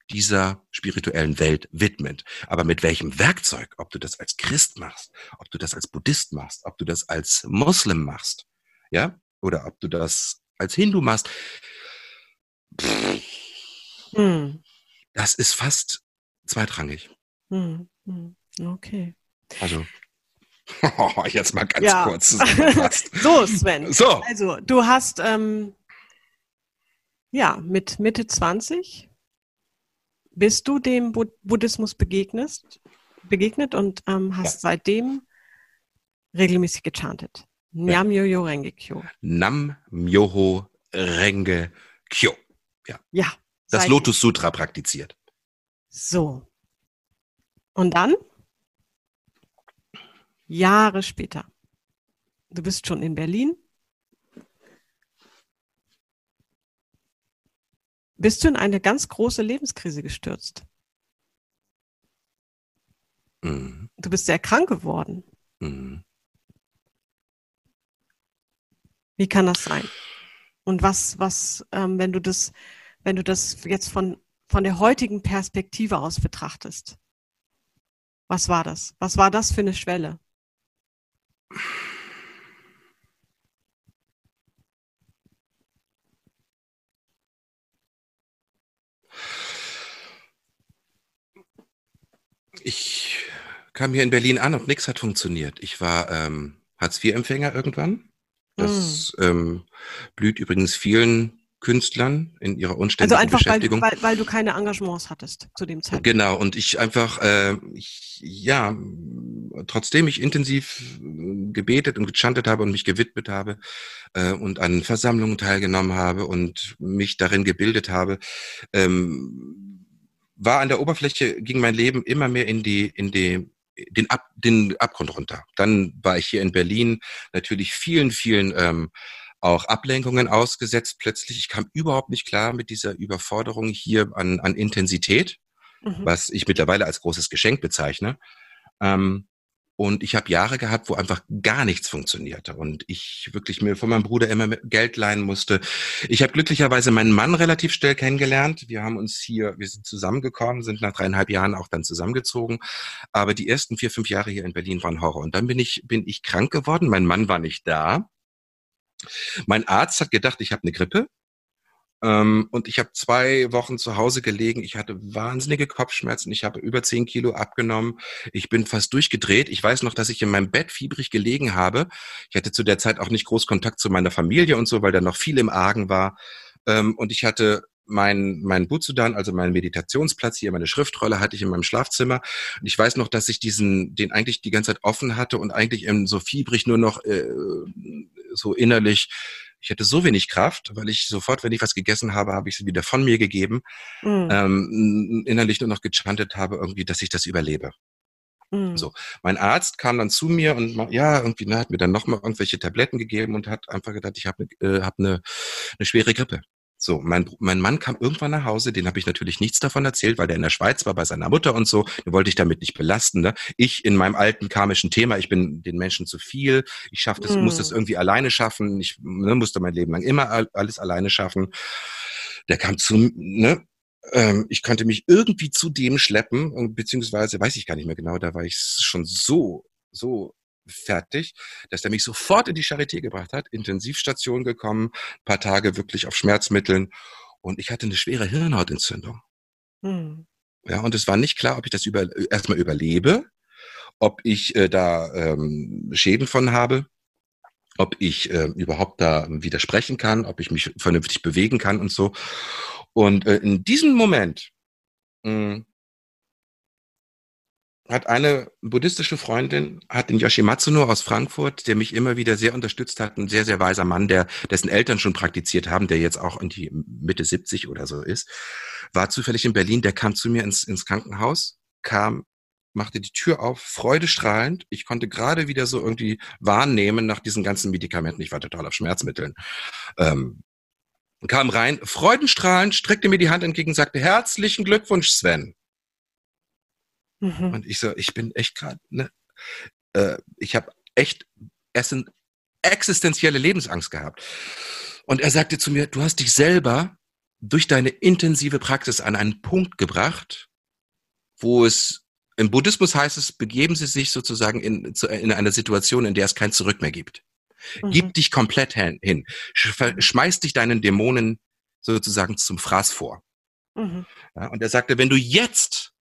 dieser spirituellen Welt widmet. Aber mit welchem Werkzeug? Ob du das als Christ machst, ob du das als Buddhist machst, ob du das als Muslim machst, ja, oder ob du das als Hindu machst. Hm. Das ist fast zweitrangig. Hm. hm. Okay. Also jetzt mal ganz ja. kurz so, Sven. So. Also, du hast ähm, ja mit Mitte 20 bist du dem Buddhismus begegnest, begegnet und ähm, hast ja. seitdem regelmäßig gechantet. Nam Myoho Renge Kyo. Nam Myoho Renge Kyo. Ja. ja das Lotus Sutra praktiziert. So. Und dann? Jahre später. Du bist schon in Berlin bist du in eine ganz große Lebenskrise gestürzt. Mhm. Du bist sehr krank geworden. Mhm. Wie kann das sein? Und was, was, ähm, wenn du das, wenn du das jetzt von, von der heutigen Perspektive aus betrachtest? Was war das? Was war das für eine Schwelle? Ich kam hier in Berlin an und nichts hat funktioniert. Ich war ähm, Hartz-IV-Empfänger irgendwann. Das mm. ähm, blüht übrigens vielen Künstlern in ihrer unständigen also einfach, Beschäftigung. Weil, weil, weil du keine Engagements hattest zu dem Zeitpunkt. Genau, und ich einfach, äh, ich, ja, trotzdem ich intensiv gebetet und gechantet habe und mich gewidmet habe äh, und an Versammlungen teilgenommen habe und mich darin gebildet habe, ähm, war an der Oberfläche, ging mein Leben immer mehr in die, in die, den, Ab, den Abgrund runter. Dann war ich hier in Berlin natürlich vielen, vielen ähm, auch Ablenkungen ausgesetzt. Plötzlich, ich kam überhaupt nicht klar mit dieser Überforderung hier an, an Intensität, mhm. was ich mittlerweile als großes Geschenk bezeichne. Ähm, und ich habe Jahre gehabt, wo einfach gar nichts funktionierte und ich wirklich mir von meinem Bruder immer Geld leihen musste. Ich habe glücklicherweise meinen Mann relativ schnell kennengelernt. Wir haben uns hier, wir sind zusammengekommen, sind nach dreieinhalb Jahren auch dann zusammengezogen. Aber die ersten vier, fünf Jahre hier in Berlin waren Horror. Und dann bin ich, bin ich krank geworden. Mein Mann war nicht da. Mein Arzt hat gedacht, ich habe eine Grippe. Ähm, und ich habe zwei Wochen zu Hause gelegen. Ich hatte wahnsinnige Kopfschmerzen. Ich habe über zehn Kilo abgenommen. Ich bin fast durchgedreht. Ich weiß noch, dass ich in meinem Bett fiebrig gelegen habe. Ich hatte zu der Zeit auch nicht groß Kontakt zu meiner Familie und so, weil da noch viel im Argen war. Ähm, und ich hatte mein, mein Butsudan, also mein Meditationsplatz hier, meine Schriftrolle hatte ich in meinem Schlafzimmer. Und ich weiß noch, dass ich diesen, den eigentlich die ganze Zeit offen hatte und eigentlich so fiebrig nur noch äh, so innerlich ich hatte so wenig Kraft, weil ich sofort, wenn ich was gegessen habe, habe ich sie wieder von mir gegeben, mhm. ähm, innerlich nur noch gechantet habe, irgendwie, dass ich das überlebe. Mhm. So, mein Arzt kam dann zu mir und ja, irgendwie ne, hat mir dann nochmal irgendwelche Tabletten gegeben und hat einfach gedacht, ich habe äh, hab eine, eine schwere Grippe. So, mein, mein Mann kam irgendwann nach Hause, den habe ich natürlich nichts davon erzählt, weil der in der Schweiz war bei seiner Mutter und so. Den wollte ich damit nicht belasten. Ne? Ich in meinem alten karmischen Thema, ich bin den Menschen zu viel, ich schaff das, mm. muss das irgendwie alleine schaffen. Ich ne, musste mein Leben lang immer alles alleine schaffen. Der kam zu, ne, ähm, ich konnte mich irgendwie zu dem schleppen, beziehungsweise weiß ich gar nicht mehr genau, da war ich schon so, so fertig, dass er mich sofort in die Charité gebracht hat, Intensivstation gekommen, paar Tage wirklich auf Schmerzmitteln und ich hatte eine schwere Hirnhautentzündung. Hm. Ja, und es war nicht klar, ob ich das über, erstmal überlebe, ob ich äh, da ähm, Schäden von habe, ob ich äh, überhaupt da widersprechen kann, ob ich mich vernünftig bewegen kann und so. Und äh, in diesem Moment mh, hm, hat eine buddhistische Freundin, hat den Yoshimatsuno aus Frankfurt, der mich immer wieder sehr unterstützt hat, ein sehr, sehr weiser Mann, der, dessen Eltern schon praktiziert haben, der jetzt auch in die Mitte 70 oder so ist, war zufällig in Berlin, der kam zu mir ins, ins Krankenhaus, kam, machte die Tür auf, freudestrahlend. Ich konnte gerade wieder so irgendwie wahrnehmen nach diesen ganzen Medikamenten. Ich war total auf Schmerzmitteln. Ähm, kam rein, freudenstrahlend, streckte mir die Hand entgegen, sagte, herzlichen Glückwunsch, Sven. Mhm. Und ich so, ich bin echt gerade, ne, äh, ich habe echt Essen existenzielle Lebensangst gehabt. Und er sagte zu mir, du hast dich selber durch deine intensive Praxis an einen Punkt gebracht, wo es im Buddhismus heißt es, begeben Sie sich sozusagen in, in eine Situation, in der es kein Zurück mehr gibt. Mhm. Gib dich komplett hin. Schmeiß dich deinen Dämonen sozusagen zum Fraß vor. Mhm. Ja, und er sagte, wenn du jetzt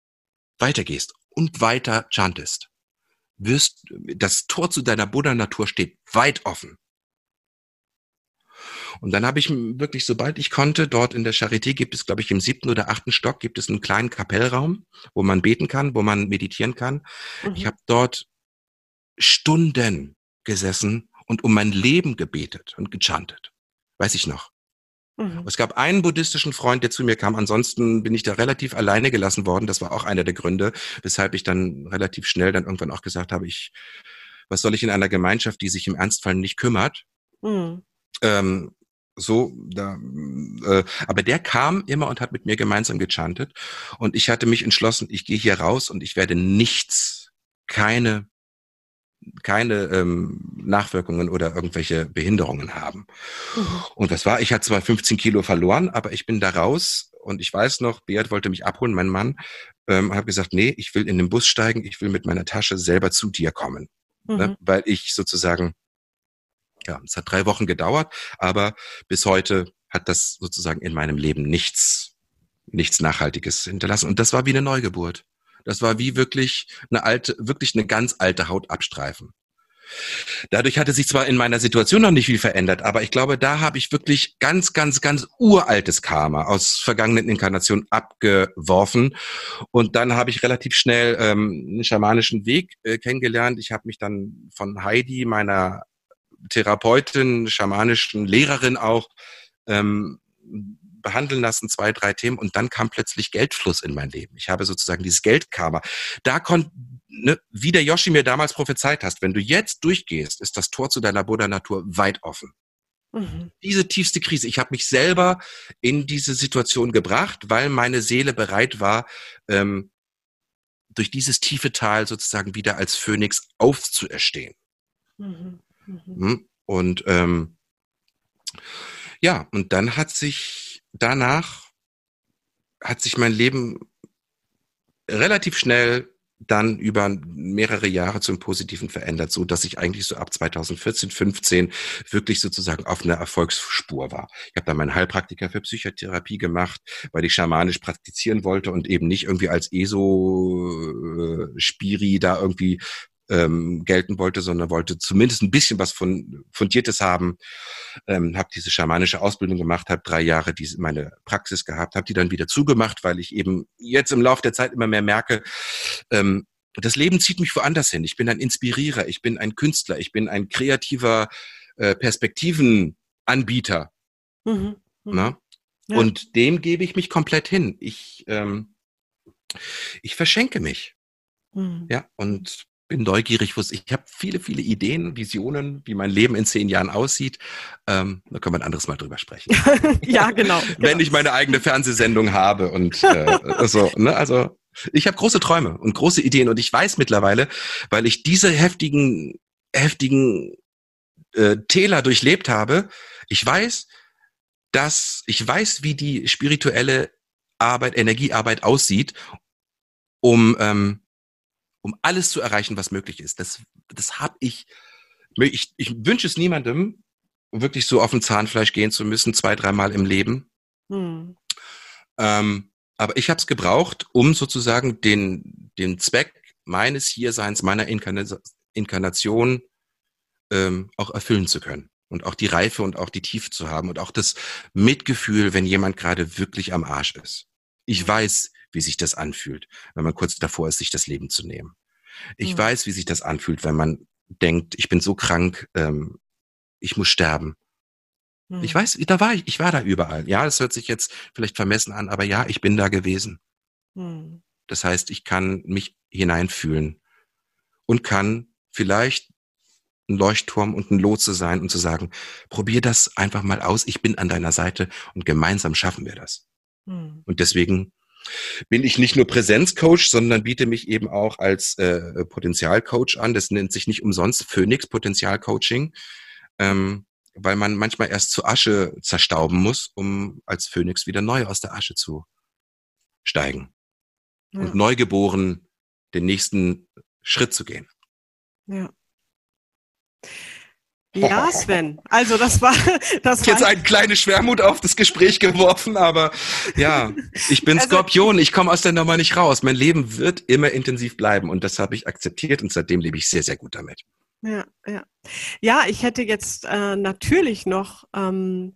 weitergehst und weiter chantest, wirst, das Tor zu deiner Buddha-Natur steht weit offen. Und dann habe ich wirklich, sobald ich konnte, dort in der Charité gibt es, glaube ich, im siebten oder achten Stock gibt es einen kleinen Kapellraum, wo man beten kann, wo man meditieren kann. Mhm. Ich habe dort Stunden gesessen und um mein Leben gebetet und gechantet. Weiß ich noch. Mhm. Es gab einen buddhistischen Freund, der zu mir kam. Ansonsten bin ich da relativ alleine gelassen worden. Das war auch einer der Gründe, weshalb ich dann relativ schnell dann irgendwann auch gesagt habe, ich, was soll ich in einer Gemeinschaft, die sich im Ernstfall nicht kümmert? Mhm. Ähm, so, da, äh, aber der kam immer und hat mit mir gemeinsam gechantet. Und ich hatte mich entschlossen, ich gehe hier raus und ich werde nichts, keine keine ähm, Nachwirkungen oder irgendwelche Behinderungen haben. Mhm. Und was war? Ich hatte zwar 15 Kilo verloren, aber ich bin da raus und ich weiß noch, Beat wollte mich abholen, mein Mann, ähm, habe gesagt, nee, ich will in den Bus steigen, ich will mit meiner Tasche selber zu dir kommen, ne? mhm. ne? weil ich sozusagen, ja, es hat drei Wochen gedauert, aber bis heute hat das sozusagen in meinem Leben nichts, nichts Nachhaltiges hinterlassen. Und das war wie eine Neugeburt. Das war wie wirklich eine alte, wirklich eine ganz alte Haut abstreifen. Dadurch hatte sich zwar in meiner Situation noch nicht viel verändert, aber ich glaube, da habe ich wirklich ganz, ganz, ganz uraltes Karma aus vergangenen Inkarnationen abgeworfen. Und dann habe ich relativ schnell ähm, einen schamanischen Weg äh, kennengelernt. Ich habe mich dann von Heidi, meiner Therapeutin, schamanischen Lehrerin auch, ähm, behandeln lassen, zwei, drei Themen und dann kam plötzlich Geldfluss in mein Leben. Ich habe sozusagen dieses Geldkarma. Da konnte, ne, wie der Yoshi mir damals prophezeit hast, wenn du jetzt durchgehst, ist das Tor zu deiner Buddha-Natur weit offen. Mhm. Diese tiefste Krise. Ich habe mich selber in diese Situation gebracht, weil meine Seele bereit war, ähm, durch dieses tiefe Tal sozusagen wieder als Phönix aufzuerstehen. Mhm. Mhm. Hm? Und ähm, ja, und dann hat sich danach hat sich mein Leben relativ schnell dann über mehrere Jahre zum Positiven verändert, so dass ich eigentlich so ab 2014, 15 wirklich sozusagen auf einer Erfolgsspur war. Ich habe dann meinen Heilpraktiker für Psychotherapie gemacht, weil ich schamanisch praktizieren wollte und eben nicht irgendwie als ESO-Spiri da irgendwie ähm, gelten wollte, sondern wollte zumindest ein bisschen was von Fundiertes haben. Ähm, habe diese schamanische Ausbildung gemacht, habe drei Jahre diese, meine Praxis gehabt, habe die dann wieder zugemacht, weil ich eben jetzt im Laufe der Zeit immer mehr merke, ähm, das Leben zieht mich woanders hin. Ich bin ein Inspirierer, ich bin ein Künstler, ich bin ein kreativer äh, Perspektivenanbieter. Mhm. Mhm. Ja. Und dem gebe ich mich komplett hin. Ich, ähm, ich verschenke mich. Mhm. Ja, und bin neugierig, was ich habe viele, viele Ideen, Visionen, wie mein Leben in zehn Jahren aussieht. Ähm, da können wir ein anderes Mal drüber sprechen. ja, genau. Wenn genau. ich meine eigene Fernsehsendung habe und äh, so, ne, also ich habe große Träume und große Ideen und ich weiß mittlerweile, weil ich diese heftigen, heftigen äh, Täler durchlebt habe, ich weiß, dass ich weiß, wie die spirituelle Arbeit, Energiearbeit aussieht, um ähm, um alles zu erreichen, was möglich ist. Das, das habe ich, ich, ich wünsche es niemandem, wirklich so auf dem Zahnfleisch gehen zu müssen, zwei, dreimal im Leben. Hm. Ähm, aber ich habe es gebraucht, um sozusagen den, den Zweck meines Hierseins, meiner Inkarna Inkarnation ähm, auch erfüllen zu können. Und auch die Reife und auch die Tiefe zu haben und auch das Mitgefühl, wenn jemand gerade wirklich am Arsch ist. Ich hm. weiß, wie sich das anfühlt, wenn man kurz davor ist, sich das Leben zu nehmen. Ich mhm. weiß, wie sich das anfühlt, wenn man denkt, ich bin so krank, ähm, ich muss sterben. Mhm. Ich weiß, da war ich, ich war da überall. Ja, das hört sich jetzt vielleicht vermessen an, aber ja, ich bin da gewesen. Mhm. Das heißt, ich kann mich hineinfühlen und kann vielleicht ein Leuchtturm und ein Lotse sein und zu sagen, probier das einfach mal aus, ich bin an deiner Seite und gemeinsam schaffen wir das. Mhm. Und deswegen bin ich nicht nur Präsenzcoach, sondern biete mich eben auch als äh, Potenzialcoach an. Das nennt sich nicht umsonst Phoenix Potenzialcoaching. ähm, weil man manchmal erst zu Asche zerstauben muss, um als Phönix wieder neu aus der Asche zu steigen ja. und neugeboren den nächsten Schritt zu gehen. Ja. Ja, Sven. Also das war das war jetzt ein kleine Schwermut auf das Gespräch geworfen, aber ja, ich bin also, Skorpion, ich komme aus der Nummer nicht raus. Mein Leben wird immer intensiv bleiben und das habe ich akzeptiert und seitdem lebe ich sehr, sehr gut damit. Ja, ja. Ja, ich hätte jetzt äh, natürlich noch ähm,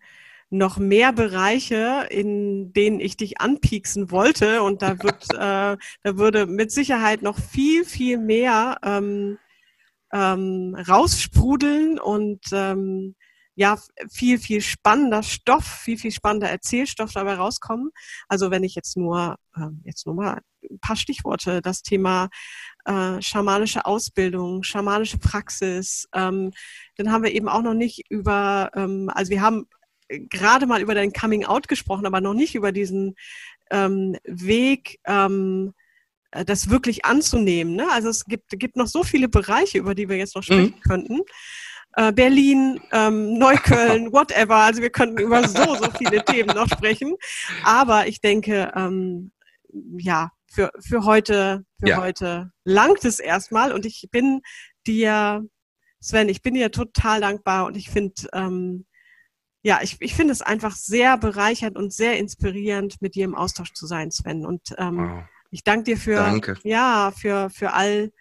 noch mehr Bereiche, in denen ich dich anpieksen wollte und da wird äh, da würde mit Sicherheit noch viel viel mehr ähm, ähm, raussprudeln und ähm, ja, viel, viel spannender Stoff, viel, viel spannender Erzählstoff dabei rauskommen. Also wenn ich jetzt nur, ähm, jetzt nur mal ein paar Stichworte, das Thema äh, schamanische Ausbildung, schamanische Praxis, ähm, dann haben wir eben auch noch nicht über, ähm, also wir haben gerade mal über dein Coming Out gesprochen, aber noch nicht über diesen ähm, Weg, ähm, äh, das wirklich anzunehmen. Ne? Also es gibt, gibt noch so viele Bereiche, über die wir jetzt noch sprechen mhm. könnten. Äh, Berlin, ähm, Neukölln, whatever. Also wir könnten über so, so viele Themen noch sprechen. Aber ich denke, ähm, ja, für, für heute, für ja. heute langt es erstmal. Und ich bin dir, Sven, ich bin dir total dankbar und ich finde, ähm, ja, ich, ich finde es einfach sehr bereichernd und sehr inspirierend, mit dir im Austausch zu sein, Sven. Und ähm, wow. Ich danke dir für, danke. ja, für, für all,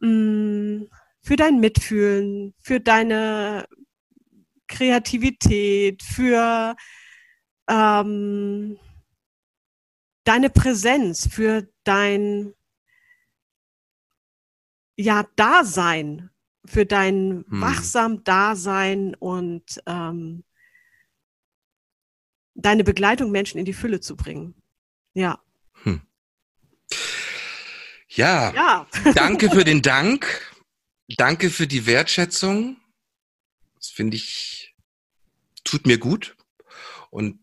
mh, mm, für dein Mitfühlen, für deine Kreativität, für ähm, deine Präsenz, für dein ja Dasein, für dein hm. wachsam Dasein und ähm, deine Begleitung Menschen in die Fülle zu bringen. Ja. Ja, ja. danke für den Dank. Danke für die Wertschätzung. Das finde ich, tut mir gut. Und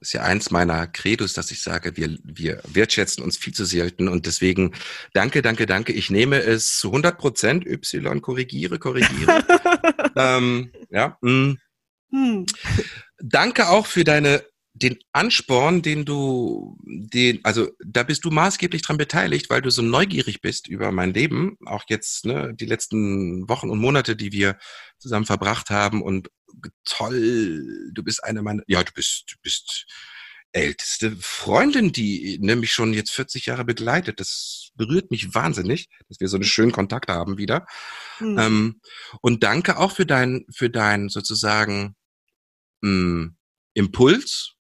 ist ja eins meiner Credos, dass ich sage, wir, wir wertschätzen uns viel zu selten und deswegen danke, danke, danke. Ich nehme es zu 100 Prozent. Y korrigiere, korrigiere. ähm, ja. Mh. Hm. Danke auch für deine den Ansporn, den du, den, also da bist du maßgeblich dran beteiligt, weil du so neugierig bist über mein Leben, auch jetzt ne, die letzten Wochen und Monate, die wir zusammen verbracht haben und toll, du bist eine meiner, ja, du bist, du bist älteste Freundin, die nämlich schon jetzt 40 Jahre begleitet. Das berührt mich wahnsinnig, dass wir so einen schönen Kontakt haben wieder. Mhm. Ähm, und danke auch für dein, für dein sozusagen mh, hm, Impuls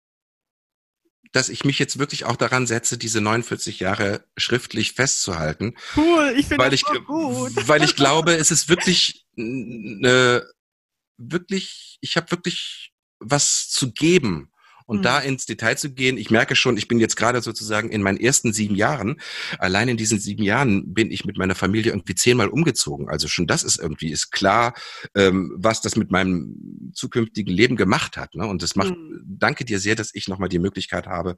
dass ich mich jetzt wirklich auch daran setze, diese 49 Jahre schriftlich festzuhalten. Cool, ich finde das so gut. Weil ich glaube, es ist wirklich, äh, wirklich, ich habe wirklich was zu geben. Und mhm. da ins Detail zu gehen, ich merke schon, ich bin jetzt gerade sozusagen in meinen ersten sieben Jahren. Allein in diesen sieben Jahren bin ich mit meiner Familie irgendwie zehnmal umgezogen. Also schon das ist irgendwie, ist klar, ähm, was das mit meinem zukünftigen Leben gemacht hat. Ne? Und das macht, mhm. danke dir sehr, dass ich nochmal die Möglichkeit habe,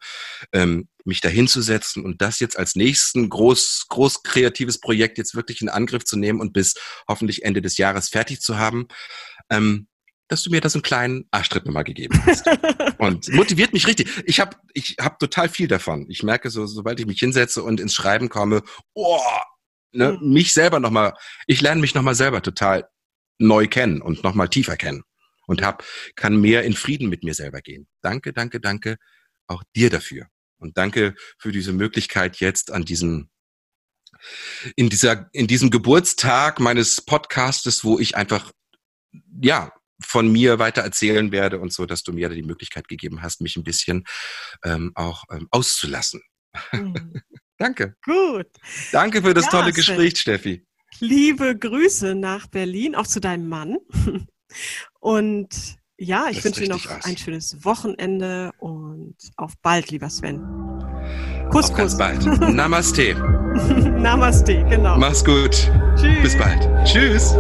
ähm, mich dahinzusetzen und das jetzt als nächsten groß, groß kreatives Projekt jetzt wirklich in Angriff zu nehmen und bis hoffentlich Ende des Jahres fertig zu haben. Ähm, dass du mir da so einen kleinen Arschtritt nochmal gegeben hast. und motiviert mich richtig. Ich habe ich hab total viel davon. Ich merke so, sobald ich mich hinsetze und ins Schreiben komme, oh, ne, mhm. mich selber nochmal, ich lerne mich nochmal selber total neu kennen und nochmal tiefer kennen. Und hab, kann mehr in Frieden mit mir selber gehen. Danke, danke, danke auch dir dafür. Und danke für diese Möglichkeit jetzt an diesem in dieser in diesem Geburtstag meines Podcastes, wo ich einfach ja von mir weiter erzählen werde und so, dass du mir die Möglichkeit gegeben hast, mich ein bisschen ähm, auch ähm, auszulassen. Mhm. Danke. Gut. Danke für das ja, tolle Gespräch, Steffi. Liebe Grüße nach Berlin, auch zu deinem Mann. Und ja, ich wünsche dir noch aus. ein schönes Wochenende und auf bald, lieber Sven. Kuss, auf Kuss. bald. Namaste. Namaste, genau. Mach's gut. Tschüss. Bis bald. Tschüss.